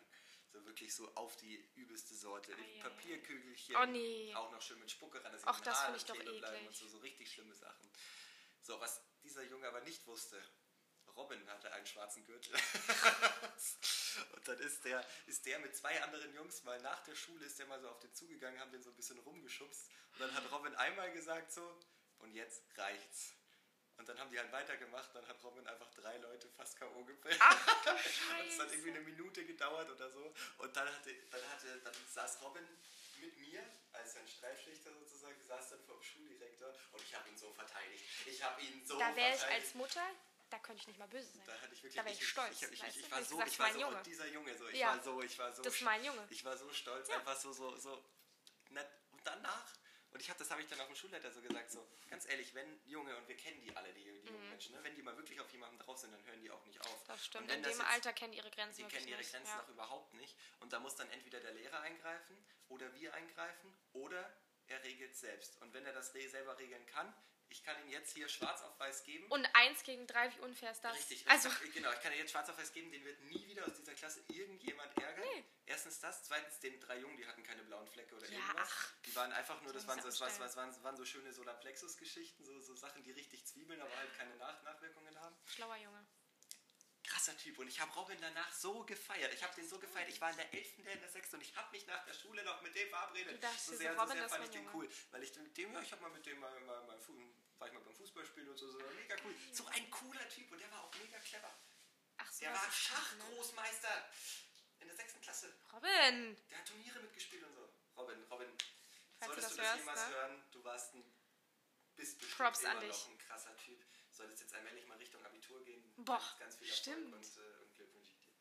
So wirklich so auf die übelste Sorte. Ei, ei. Papierkügelchen. Oh, nee. Auch noch schön mit Spucke ran, dass den das Haaren find ich doch kleben bleiben eklig. und so, so richtig schlimme Sachen. So, was dieser Junge aber nicht wusste, Robin hatte einen schwarzen Gürtel. und dann ist der, ist der mit zwei anderen Jungs mal nach der Schule, ist der mal so auf den zugegangen, haben den so ein bisschen rumgeschubst. Und dann hat Robin einmal gesagt so, und jetzt reicht's. Und dann haben die halt weitergemacht, dann hat Robin einfach drei Leute fast K.O. gefällt. Und es hat irgendwie eine Minute gedauert oder so. Und dann, hatte, dann, hatte, dann saß Robin mit mir als sein Streitschlichter sozusagen, saß dann vor dem Schuldirektor und ich habe ihn so verteidigt. Ich habe ihn so Da wäre ich verteidigt. als Mutter, da könnte ich nicht mal böse sein. Da hatte ich wirklich. Da wär ich ich, stolz, Ich, ich, ich, ich war so, gesagt, ich war mein so, Junge. und dieser Junge, so, ich Ja. war so, ich war so. Das ist mein Junge. Ich war so stolz, Ja. einfach so, so, so. Na, und danach. Und ich hab, das habe ich dann auch dem Schulleiter so gesagt, so, ganz ehrlich, wenn Junge, und wir kennen die alle, die, die jungen Menschen, ne, wenn die mal wirklich auf jemanden drauf sind, dann hören die auch nicht auf. Mhm. Das stimmt. Und wenn In das dem jetzt- Alter kennen die ihre Grenzen Sie wirklich kennen ihre nicht. Grenzen ja. noch überhaupt nicht. Und da muss dann entweder der Lehrer eingreifen oder wir eingreifen oder er regelt selbst. Und wenn er das selber regeln kann, ich kann ihn jetzt hier schwarz auf weiß geben. Und eins gegen drei, wie unfair ist das? Richtig, Also, richtig. genau. Ich kann dir jetzt schwarz auf weiß geben, den wird nie wieder aus dieser Klasse irgendjemand ärgern. Nee. Erstens das, zweitens den drei Jungen, die hatten keine blauen Flecke oder Ja, irgendwas. ach. Die waren einfach nur, das waren so, das waren, das waren, waren so schöne Solarplexus-Geschichten, so, so Sachen, die richtig zwiebeln, aber halt keine Nach Nachwirkungen haben. schlauer Junge. Krasser Typ und ich habe Robin danach so gefeiert. Ich habe den so gefeiert. Ich war in der 11., der in der 6. und ich habe mich nach der Schule noch mit dem verabredet. Du so sehr, so sehr fand ich den cool. Weil ich mit dem, ja, ich habe mal mit dem mal, mal, mal, war ich mal beim Fußballspielen und so, so mega cool. So ein cooler Typ und der war auch mega clever. Ach so, Der war ne? Schachgroßmeister in der 6. Klasse. Robin! Der hat Turniere mitgespielt und so. Robin, Robin, Falls du solltest das du das hörst, jemals ne? hören, du warst ein, bist bestimmt Props immer noch ein krasser Typ. Solltest jetzt allmählich mal Richtung Abitur gehen. Boah, Ganz, ganz viel Erfolg stimmt. Und, äh, und Glück wünsche ich dir.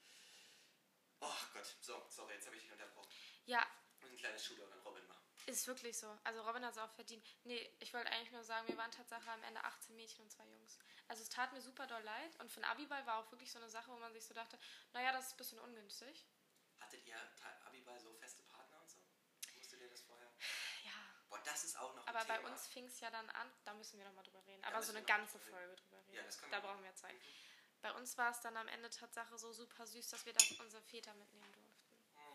Oh Gott, so, sorry, jetzt habe ich dich unterbrochen. Ja, Und ein kleines Shootout an Robin machen. ist wirklich so. Also Robin hat es auch verdient. Nee, ich wollte eigentlich nur sagen, wir waren Tatsache am Ende 18 Mädchen und zwei Jungs. Also es tat mir super doll leid. Und für einen Abiball war auch wirklich so eine Sache, wo man sich so dachte, naja, das ist ein bisschen ungünstig. Hattet ihr Abiball so feste Partner und so? Musstet ihr das vorher? Ja. Boah, das ist auch noch Aber bei uns fing es ja dann an, da müssen wir nochmal drüber reden. Da Aber so eine ganze Folge drüber reden. Ja, das können da wir brauchen wir Zeit. Bei uns war es dann am Ende Tatsache so super süß, dass wir dann unsere Väter mitnehmen durften.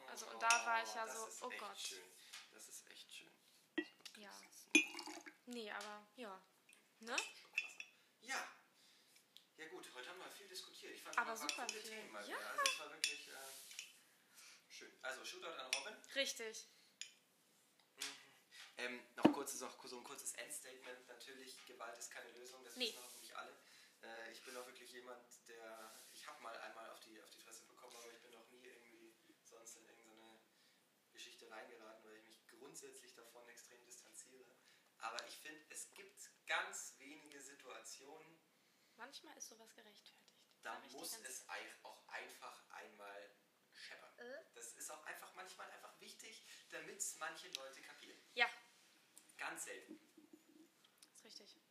Also, und da war ich ja so, ist oh echt Gott. Schön. Das ist echt schön. Ja. Nee, aber ja. Ne? Ja. Ja gut, heute haben wir viel diskutiert. Ich fand Aber super coole viel. Themen Ja. Also es war wirklich äh, schön. Also Shootout an Robin. Richtig. Ähm, noch, kurzes, noch so ein kurzes Endstatement. Natürlich, Gewalt ist keine Lösung, das Nee. wissen hoffentlich alle. Äh, ich bin auch wirklich jemand, der. Ich habe mal einmal auf die, auf die Fresse bekommen, aber ich bin noch nie irgendwie sonst in irgendeine Geschichte reingeraten, weil ich mich grundsätzlich davon extrem distanziere. Aber ich finde, es gibt ganz wenige Situationen, Manchmal ist sowas gerechtfertigt. da muss es auch einfach einmal scheppern. Äh? Das ist auch einfach manchmal einfach wichtig, damit es manche Leute kapieren. Ja, Ganz selten. Das ist richtig.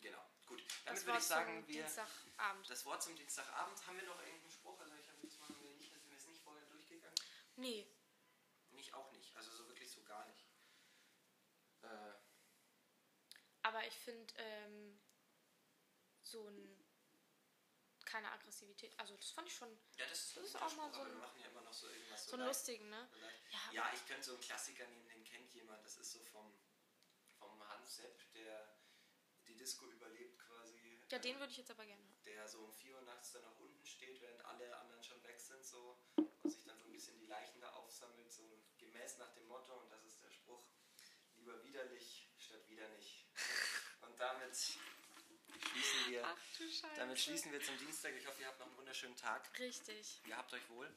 Genau. Gut. Damit das würde ich sagen, wir. Dienstagabend. Das Wort zum Dienstagabend. Haben wir noch irgendeinen Spruch? Also ich habe jetzt mal nicht, also dass wir es nicht vorher durchgegangen. Nee. Mich auch nicht. Also so wirklich so gar nicht. Äh. Aber ich finde ähm, so ein keine Aggressivität. Also das fand ich schon. Ja, das ist, das ist auch mal so. wir machen ja immer noch so irgendwas so, so einen leicht, lustigen, ne? So ja, ja, ich könnte so einen Klassiker nehmen, den kennt jemand. Das ist so vom Hans Sepp, der die Disco überlebt quasi. Ja, den würde ich jetzt aber gerne hören. der so um 4 Uhr nachts dann nach unten steht, während alle anderen schon weg sind so und sich dann so ein bisschen die Leichen da aufsammelt, so gemäß nach dem Motto, und das ist der Spruch, lieber widerlich statt wieder nicht. Und damit schließen wir, Ach damit schließen wir zum Dienstag. Ich hoffe, ihr habt noch einen wunderschönen Tag. Richtig. Ihr habt euch wohl.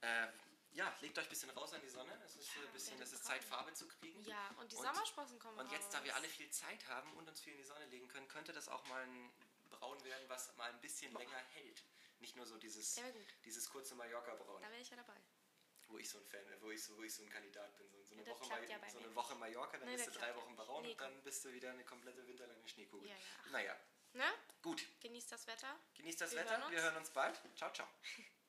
Äh, ja, legt euch ein bisschen raus an die Sonne. Es ist, äh, ein bisschen, es ist. Zeit, Farbe zu kriegen. Ja, und die Und- Sommersprossen kommen Und jetzt, da wir raus. alle viel Zeit haben und uns viel in die Sonne legen können, könnte das auch mal ein Braun werden, was mal ein bisschen länger hält. Nicht nur so dieses, Ja, dieses kurze Mallorca-Braun, Da wäre ich ja dabei. wo ich so ein Fan, wo ich so, wo ich so ein Kandidat bin. So, so, eine, Ja, Woche, ja so eine Woche Mallorca, dann Nee, bist du drei ja Wochen braun Nee, und dann bist du wieder eine komplette winterlange Schneekugel. Ja, ja. Naja, Ne? gut. Genießt das Wetter. Genießt das Wir Wetter. hören Wir hören uns bald. Ciao, ciao.